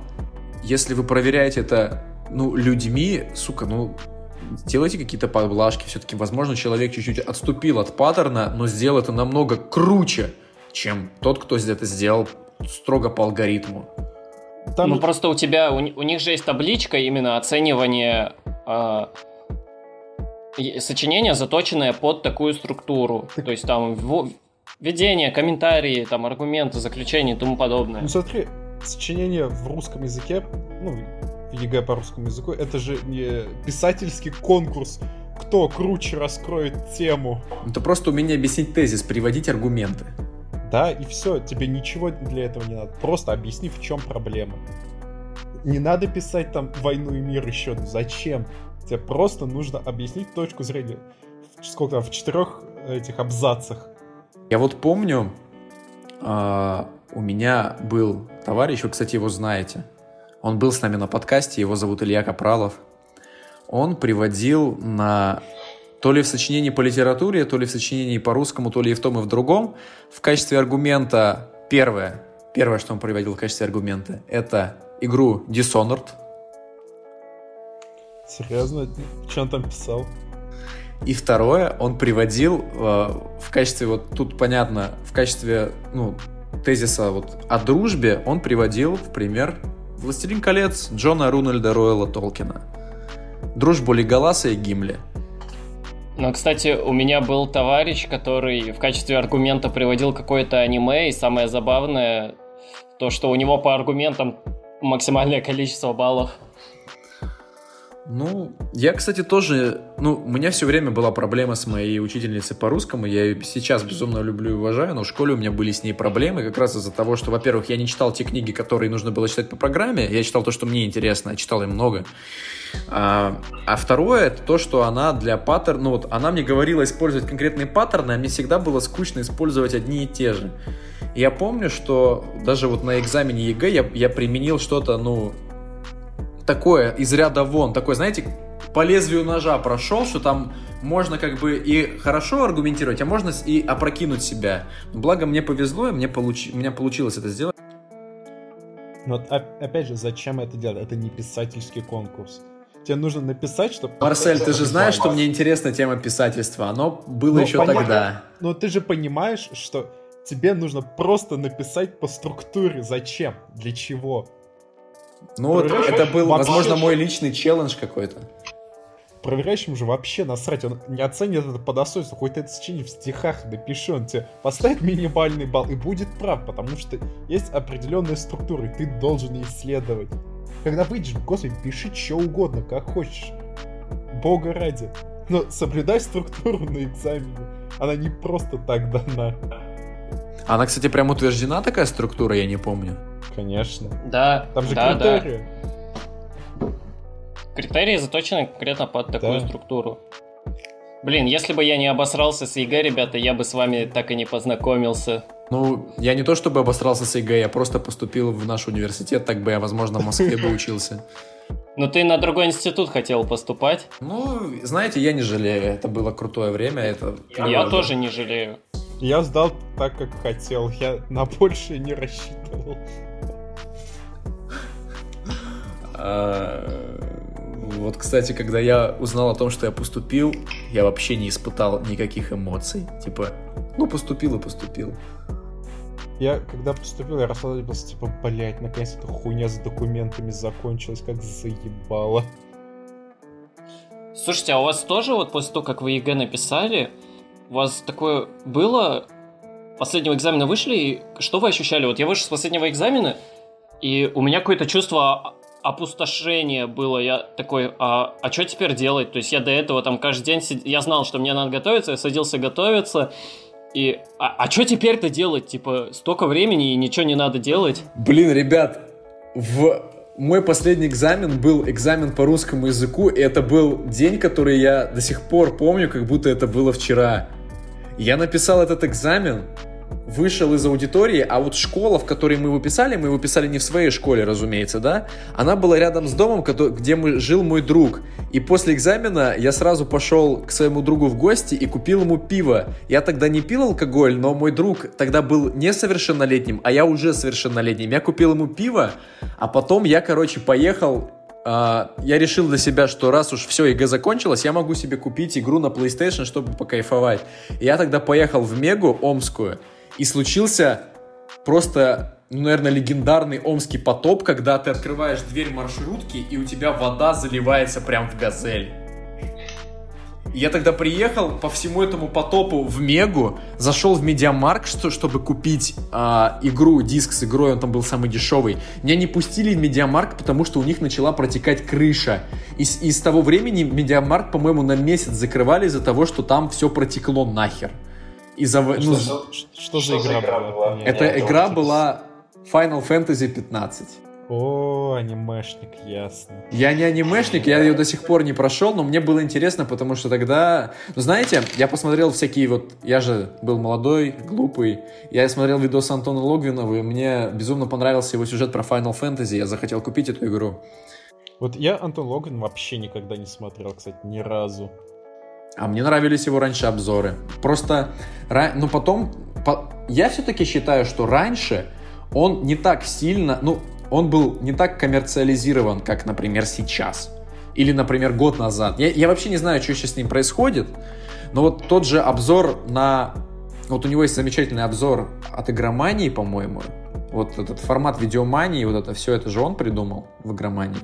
если вы проверяете это, ну, людьми, сука, ну, делайте какие-то поблажки. Все-таки, возможно, человек чуть-чуть отступил от паттерна, но сделал это намного круче, чем тот, кто это сделал строго по алгоритму. Там... Ну просто у тебя, у, у них же есть табличка именно оценивания э, сочинения, заточенное под такую структуру. Так... То есть там введение, комментарии, там аргументы, заключения и тому подобное. Ну смотри, сочинение в русском языке, ну, в ЕГЭ по русскому языку, это же не писательский конкурс, кто круче раскроет тему. Это просто умение объяснить тезис, приводить аргументы. Да, и все, тебе ничего для этого не надо. Просто объясни, в чем проблема. Не надо писать там «Войну и мир» еще. Зачем? Тебе просто нужно объяснить точку зрения. Сколько там, в четырех этих абзацах. Я вот помню, э, у меня был товарищ, вы, кстати, его знаете. Он был с нами на подкасте, его зовут Илья Капралов. Он приводил на то ли в сочинении по литературе, то ли в сочинении по русскому, то ли и в том, и в другом. В качестве аргумента первое, первое, что он приводил в качестве аргумента, это игру Dishonored. Серьезно? Что он там писал? И второе, он приводил э, в качестве, вот тут понятно, в качестве, ну, тезиса вот о дружбе, он приводил в пример «Властелин колец» Джона Рунальда Ройла Толкина. Дружбу Леголаса и Гимли – но, кстати, у меня был товарищ, который в качестве аргумента приводил какое-то аниме, и самое забавное, то, что у него по аргументам максимальное количество баллов. Ну, я, кстати, тоже... Ну, у меня все время была проблема с моей учительницей по русскому. Я ее сейчас безумно люблю и уважаю, но в школе у меня были с ней проблемы как раз из-за того, что, во-первых, я не читал те книги, которые нужно было читать по программе. Я читал то, что мне интересно, я читал и много. А, а второе, это то, что она для паттерна... Ну, вот она мне говорила использовать конкретные паттерны, а мне всегда было скучно использовать одни и те же. я помню, что даже вот на экзамене ЕГЭ я, я применил что-то, ну, такое из ряда вон, такой, знаете, по лезвию ножа прошел, что там можно как бы и хорошо аргументировать, а можно и опрокинуть себя. Благо мне повезло, и мне получ... у меня получилось это сделать. Но опять же, зачем это делать? Это не писательский конкурс. Тебе нужно написать, чтобы... Марсель, ты же знаешь, что мне интересна тема писательства. Оно было ну, еще понятно. тогда. Но ты же понимаешь, что тебе нужно просто написать по структуре. Зачем? Для чего? Ну вот это был, возможно, мой личный челлендж какой-то. Проверяющим же вообще насрать, он не оценит это по достоинству, хоть это сочинение в стихах напиши, он тебе поставит минимальный балл и будет прав, потому что есть определенная структура, и ты должен исследовать. Когда выйдешь, господи, пиши что угодно, как хочешь. Бога ради. Но соблюдай структуру на экзамене. Она не просто так дана. Она, кстати, прям утверждена такая структура, я не помню. Конечно. Да. Там же да, критерии. Да. Критерии заточены конкретно под такую да. структуру. Блин, если бы я не обосрался с ЕГЭ, ребята, я бы с вами так и не познакомился. Ну, я не то чтобы обосрался с ЕГЭ, я просто поступил в наш университет, так бы я, возможно, в Москве бы учился. Ну, ты на другой институт хотел поступать? Ну, знаете, я не жалею, это было крутое время. Это... Я тоже не жалею. Я сдал так, как хотел, я на большее не рассчитывал. А, вот, кстати, когда я узнал о том, что я поступил, я вообще не испытал никаких эмоций. Типа, ну, поступил и поступил. Я, когда поступил, я расслабился, типа, блять, наконец эта хуйня с документами закончилась, как заебало. Слушайте, а у вас тоже вот после того, как вы ЕГЭ написали, у вас такое было? Последнего экзамена вышли, и что вы ощущали? Вот я вышел с последнего экзамена, и у меня какое-то чувство опустошение было. Я такой, а, а что теперь делать? То есть я до этого там каждый день сид... я знал, что мне надо готовиться, я садился готовиться. И а, а что теперь-то делать? Типа, столько времени и ничего не надо делать. Блин, ребят, в мой последний экзамен был экзамен по русскому языку, и это был день, который я до сих пор помню, как будто это было вчера. Я написал этот экзамен, вышел из аудитории, а вот школа, в которой мы его писали, мы его писали не в своей школе, разумеется, да, она была рядом с домом, где мы, жил мой друг. И после экзамена я сразу пошел к своему другу в гости и купил ему пиво. Я тогда не пил алкоголь, но мой друг тогда был несовершеннолетним, а я уже совершеннолетним. Я купил ему пиво, а потом я, короче, поехал э, я решил для себя, что раз уж все ЕГЭ закончилось, я могу себе купить игру на PlayStation, чтобы покайфовать. И я тогда поехал в Мегу Омскую, и случился просто, ну, наверное, легендарный омский потоп, когда ты открываешь дверь маршрутки, и у тебя вода заливается прям в газель. Я тогда приехал по всему этому потопу в Мегу, зашел в Media Markt, что, чтобы купить а, игру, диск с игрой, он там был самый дешевый. Меня не пустили в Media Markt, потому что у них начала протекать крыша. И, и с того времени Media Markt, по-моему, на месяц закрывали из-за того, что там все протекло нахер. Из-за... Ну, что, что, что, за игра была? была? Эта игра была Final Fantasy 15. О, анимешник, ясно. Я не анимешник, я ее до сих пор не прошел, но мне было интересно, потому что тогда... Ну, знаете, я посмотрел всякие вот... Я же был молодой, глупый. Я смотрел видос Антона Логвинова, и мне безумно понравился его сюжет про Final Fantasy. Я захотел купить эту игру. Вот я Антон Логвин вообще никогда не смотрел, кстати, ни разу. А мне нравились его раньше обзоры. Просто, ну потом, по... я все-таки считаю, что раньше он не так сильно, ну, он был не так коммерциализирован, как, например, сейчас. Или, например, год назад. Я, я вообще не знаю, что сейчас с ним происходит, но вот тот же обзор на... Вот у него есть замечательный обзор от игромании, по-моему. Вот этот формат видеомании, вот это все, это же он придумал в игромании.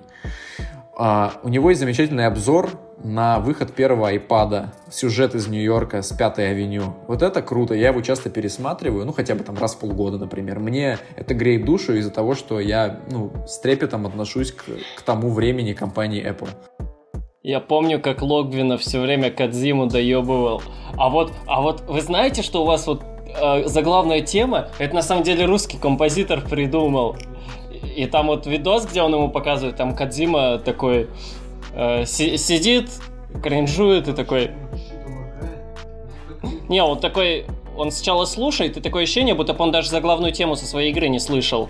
Uh, у него есть замечательный обзор на выход первого iPad, сюжет из Нью-Йорка с Пятой авеню. Вот это круто, я его часто пересматриваю, ну хотя бы там раз в полгода, например. Мне это греет душу из-за того, что я ну, с трепетом отношусь к, к тому времени компании Apple. Я помню, как Логвина все время Кадзиму доебывал. А вот, а вот вы знаете, что у вас вот э, заглавная тема, это на самом деле русский композитор придумал. И там вот видос, где он ему показывает, там Кадзима такой э, си- сидит, кринжует и такой... Не, он такой... Он сначала слушает, и такое ощущение, будто бы он даже заглавную тему со своей игры не слышал.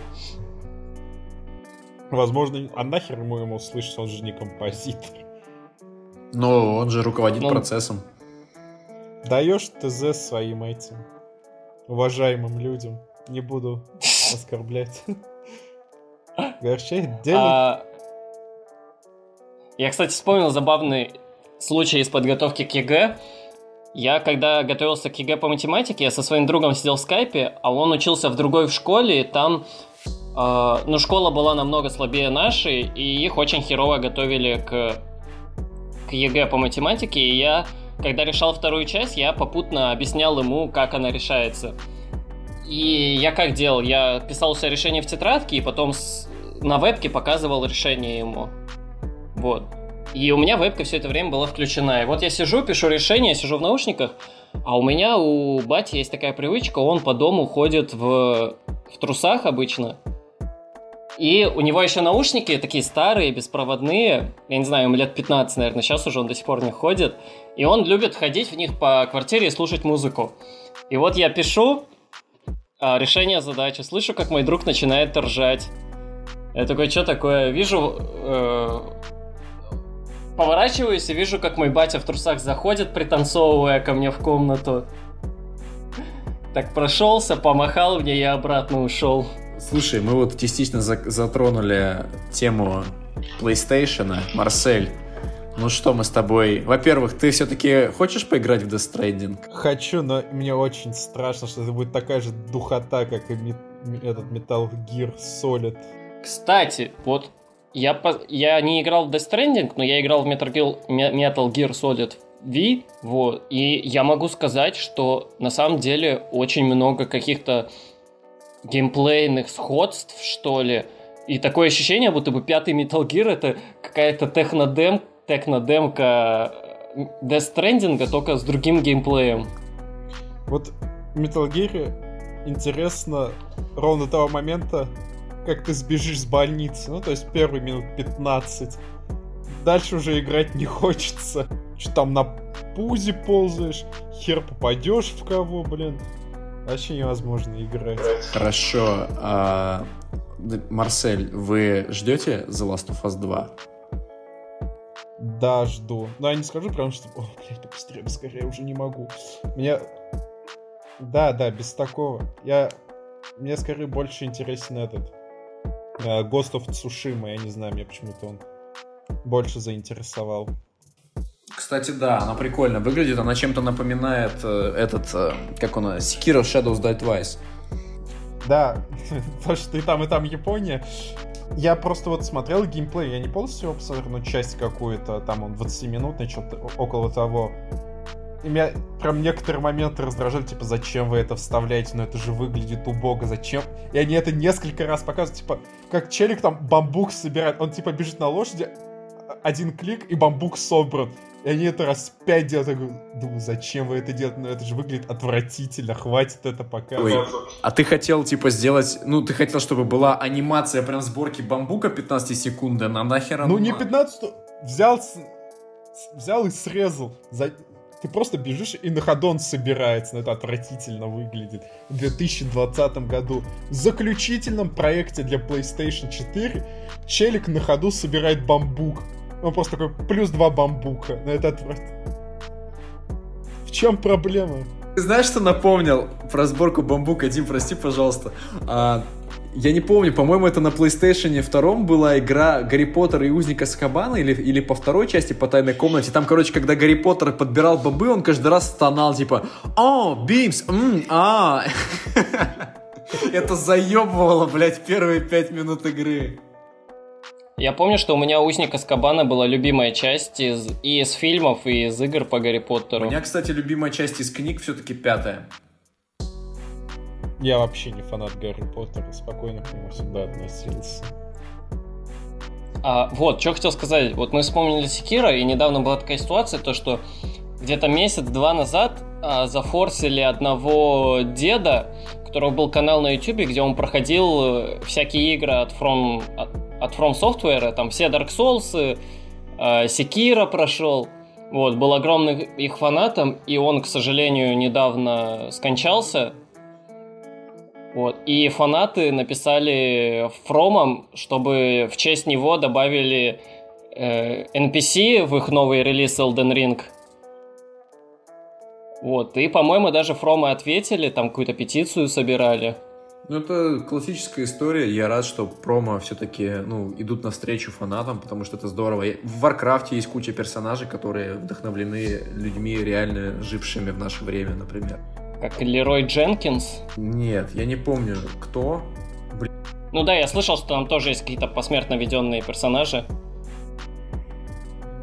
Возможно, а нахер ему ему слышать, он же не композитор. Но он же руководит Ну, процессом. Даешь ТЗ своим этим уважаемым людям. Не буду оскорблять. Огорчает. А, Я, кстати, вспомнил забавный случай из подготовки к ЕГЭ. Я, когда готовился к ЕГЭ по математике, я со своим другом сидел в скайпе, а он учился в другой в школе, и там, э, ну, школа была намного слабее нашей, и их очень херово готовили к, к ЕГЭ по математике, и я, когда решал вторую часть, я попутно объяснял ему, как она решается. И я как делал? Я писал все решения в тетрадке, и потом с- на вебке показывал решение ему. Вот. И у меня вебка все это время была включена. И вот я сижу, пишу решение, сижу в наушниках, а у меня у бати есть такая привычка, он по дому ходит в, в трусах обычно. И у него еще наушники такие старые, беспроводные. Я не знаю, ему лет 15, наверное, сейчас уже он до сих пор не ходит. И он любит ходить в них по квартире и слушать музыку. И вот я пишу а, решение задачи, слышу, как мой друг начинает ржать. Я такой, что такое? Вижу, э, поворачиваюсь и вижу, как мой батя в трусах заходит, пританцовывая ко мне в комнату. Так прошелся, помахал мне и обратно ушел. Слушай, мы вот частично за- затронули тему PlayStation. Марсель, ну что мы с тобой... Во-первых, ты все-таки хочешь поиграть в Death Stranding? Хочу, но мне очень страшно, что это будет такая же духота, как и мет- этот Metal Gear Solid. Кстати, вот я, по- я не играл в Death Stranding, но я играл в Metal Gear, Metal Gear Solid V, вот, и я могу сказать, что на самом деле очень много каких-то геймплейных сходств, что ли, и такое ощущение, будто бы пятый Metal Gear это какая-то технодем, технодемка э, Death Stranding, только с другим геймплеем. Вот в Metal Gear интересно ровно до того момента, как ты сбежишь с больницы. Ну, то есть первые минут 15. Дальше уже играть не хочется. Что там на пузе ползаешь, хер попадешь в кого, блин. Вообще невозможно играть. Хорошо. а, Марсель, вы ждете The Last of Us 2? Да, жду. Но я не скажу, потому что... О, блядь, да быстрее, скорее, уже не могу. Мне... Да, да, без такого. Я... Мне скорее больше интересен этот... э, Ghost of Tsushima, я не знаю, мне почему-то он больше заинтересовал. Кстати, да, она прикольно выглядит. Она чем-то напоминает э, этот, э, как он, э, Sekiro Shadows Die Twice. Да, то, что и там, и там Япония. Я просто вот смотрел геймплей, я не полностью его посмотрел, но часть какую-то, там он 20-минутный, что-то около того. И меня прям некоторые моменты раздражали, типа, зачем вы это вставляете, но это же выглядит убого, зачем? И они это несколько раз показывают, типа, как челик там бамбук собирает, он типа бежит на лошади, один клик, и бамбук собран. И они это раз пять делают, я говорю, думаю, зачем вы это делаете, ну это же выглядит отвратительно, хватит это показывать. Ой, а ты хотел, типа, сделать... Ну, ты хотел, чтобы была анимация прям сборки бамбука 15 секунды, на нахер Ну не надо? 15, взял, взял и срезал. За- Ты просто бежишь и на ходу он собирается. Но это отвратительно выглядит. В 2020 году в заключительном проекте для PlayStation 4 челик на ходу собирает бамбук. Он просто такой плюс два бамбука. Но это отвратительно. В чем проблема? Ты знаешь, что напомнил про сборку бамбука? Дим, прости, пожалуйста. А, я не помню, по-моему, это на PlayStation 2 была игра Гарри Поттер и Узник Аскабана, или, или по второй части, по тайной комнате. Там, короче, когда Гарри Поттер подбирал бобы, он каждый раз стонал, типа, «О, Бимс, м, а». Это заебывало, блядь, первые пять минут игры. Я помню, что у меня «Узник Аскабана» была любимая часть из, и из фильмов, и из игр по Гарри У Поттеру. меня, кстати, любимая часть из книг все-таки пятая. Я вообще не фанат Гарри Поттера, спокойно к нему всегда относился. А, вот, что хотел сказать. Вот мы вспомнили Секира, и недавно была такая ситуация, то что где-то месяц-два назад а, зафорсили одного деда, у которого был канал на YouTube, где он проходил э, всякие игры от From, от, от From Software, там все Dark Souls, а, Sekiro прошел. Вот, был огромным их фанатом, и он, к сожалению, недавно скончался. Вот. И фанаты написали фромом, чтобы в честь него добавили э, NPC в их новый релиз Elden Ring. Вот. И, по-моему, даже фромы ответили, там какую-то петицию собирали. Ну, это классическая история. Я рад, что фромы все-таки ну, идут навстречу фанатам, потому что это здорово. В Warcraft е есть куча персонажей, которые вдохновлены людьми, реально жившими в наше время, например. Как Лерой Дженкинс? Нет, я не помню, кто. Блин. Ну да, я слышал, что там тоже есть какие-то посмертно введенные персонажи.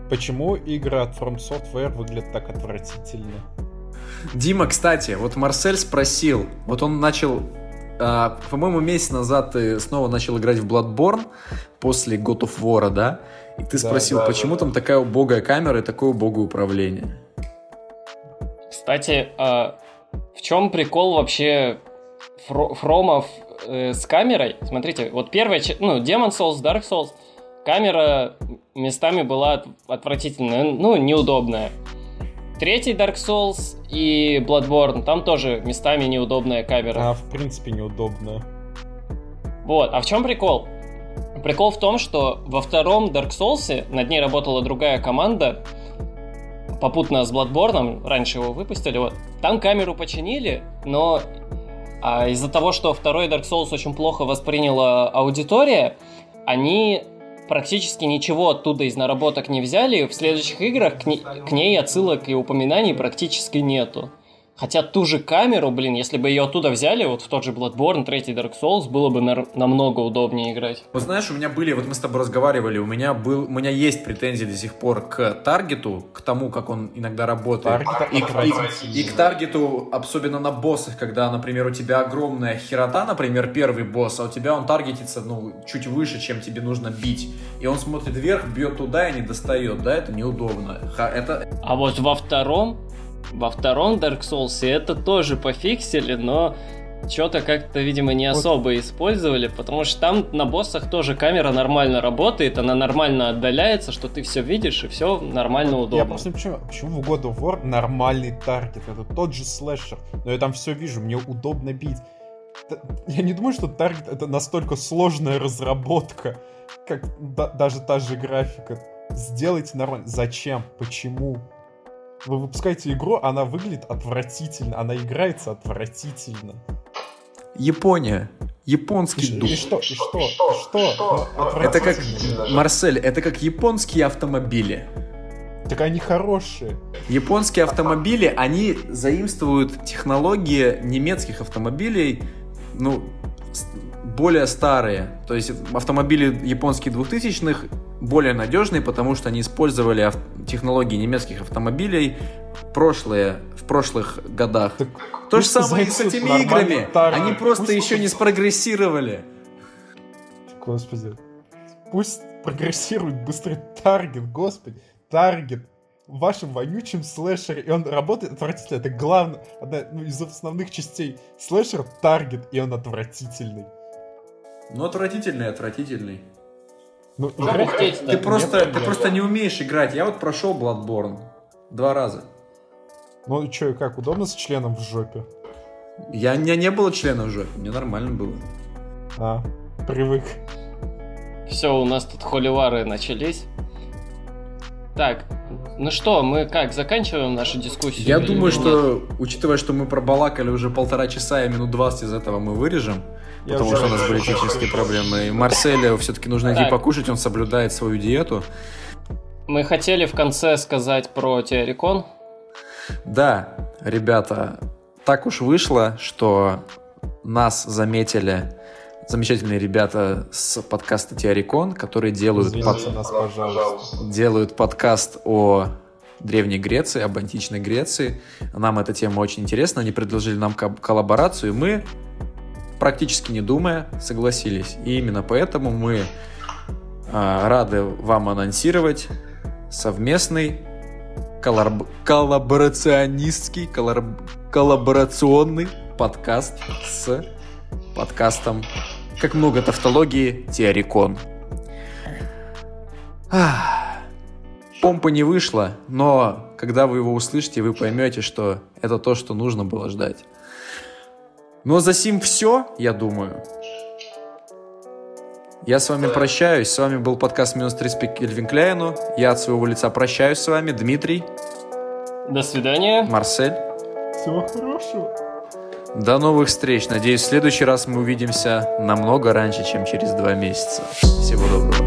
Почему игры от From Software выглядят так отвратительно? Дима, кстати, вот Марсель спросил, вот он начал а, по-моему, месяц назад ты снова начал играть в Bloodborne после God of War, да? И ты да, спросил, да, почему да, там да. такая убогая камера и такое убогое управление? Кстати, а в чем прикол вообще Фромов э, с камерой? Смотрите, вот первая, ну, Demon Souls, Dark Souls, камера местами была отвратительная, ну, неудобная. Третий Dark Souls и Bloodborne, там тоже местами неудобная камера. А, в принципе, неудобная. Вот, а в чем прикол? Прикол в том, что во втором Dark Souls над ней работала другая команда, попутно с Bloodborne, раньше его выпустили, вот. Там камеру починили, но а, из-за того, что второй Dark Souls очень плохо восприняла аудитория, они практически ничего оттуда из наработок не взяли, в следующих играх к, не, к ней отсылок и упоминаний практически нету. Хотя ту же камеру, блин, если бы ее оттуда взяли, вот в тот же Bloodborne, третий Dark Souls, было бы на- намного удобнее играть. Вот знаешь, у меня были, вот мы с тобой разговаривали, у меня был, у меня есть претензии до сих пор к таргету, к тому, как он иногда работает. И, и, и к таргету, особенно на боссах, когда, например, у тебя огромная херота, например, первый босс, а у тебя он таргетится, ну, чуть выше, чем тебе нужно бить. И он смотрит вверх, бьет туда и не достает, да, это неудобно. Это... А вот во втором во втором Dark Souls это тоже пофиксили, но что-то как-то, видимо, не особо вот. использовали, потому что там на боссах тоже камера нормально работает, она нормально отдаляется, что ты все видишь и все нормально удобно. Я просто почему, почему в God of War нормальный таргет, это тот же слэшер, но я там все вижу, мне удобно бить. Я не думаю, что таргет это настолько сложная разработка, как да, даже та же графика. Сделайте нормально. Зачем? Почему? Вы выпускаете игру, она выглядит отвратительно, она играется отвратительно. Япония. Японский и, дух. И что? И что? И что? что? что? Ну, это как, Марсель, это как японские автомобили. Так они хорошие. Японские автомобили, они заимствуют технологии немецких автомобилей, ну, более старые. То есть автомобили японские 2000-х более надежные, потому что они использовали технологии немецких автомобилей прошлые, в прошлых годах. Так То же самое и с этими играми. Таргет. Они просто пусть еще не спрогрессировали. Господи. Пусть прогрессирует быстрее таргет, господи. Таргет в вашем вонючем слэшере, и он работает отвратительно. Это главное, одна ну, из основных частей слэшера таргет, и он отвратительный. Ну, отвратительный, отвратительный. Ну, играть... Ты, просто, ты просто не умеешь играть. Я вот прошел Bloodborne два раза. Ну и что, как, удобно с членом в жопе? Я, у меня не было члена в жопе, мне нормально было. А, привык. Все, у нас тут холивары начались. Так, ну что, мы как, заканчиваем нашу дискуссию? Я думаю, что, учитывая, что мы пробалакали уже полтора часа, и минут 20 из этого мы вырежем, я потому что у нас были технические проблемы. И Марселю все-таки нужно идти покушать, он соблюдает свою диету. Мы хотели в конце сказать про Теорикон. Да, ребята, так уж вышло, что нас заметили замечательные ребята с подкаста Теорикон, которые делают, под... нас, пожалуйста. делают подкаст о Древней Греции, об античной Греции. Нам эта тема очень интересна. Они предложили нам коллаборацию, и мы практически не думая, согласились. И именно поэтому мы а, рады вам анонсировать совместный коллаб- коллаборационистский, коллаб- коллаборационный подкаст с подкастом «Как много тавтологии. Теорикон». Помпа не вышла, но когда вы его услышите, вы поймете, что это то, что нужно было ждать. Но за сим все, я думаю. Я с вами прощаюсь. С вами был подкаст «Минус 35 Кельвин Кляйну». Я от своего лица прощаюсь с вами. Дмитрий, До свидания. Марсель. Всего хорошего. До новых встреч. Надеюсь, в следующий раз мы увидимся намного раньше, чем через два месяца. Всего доброго.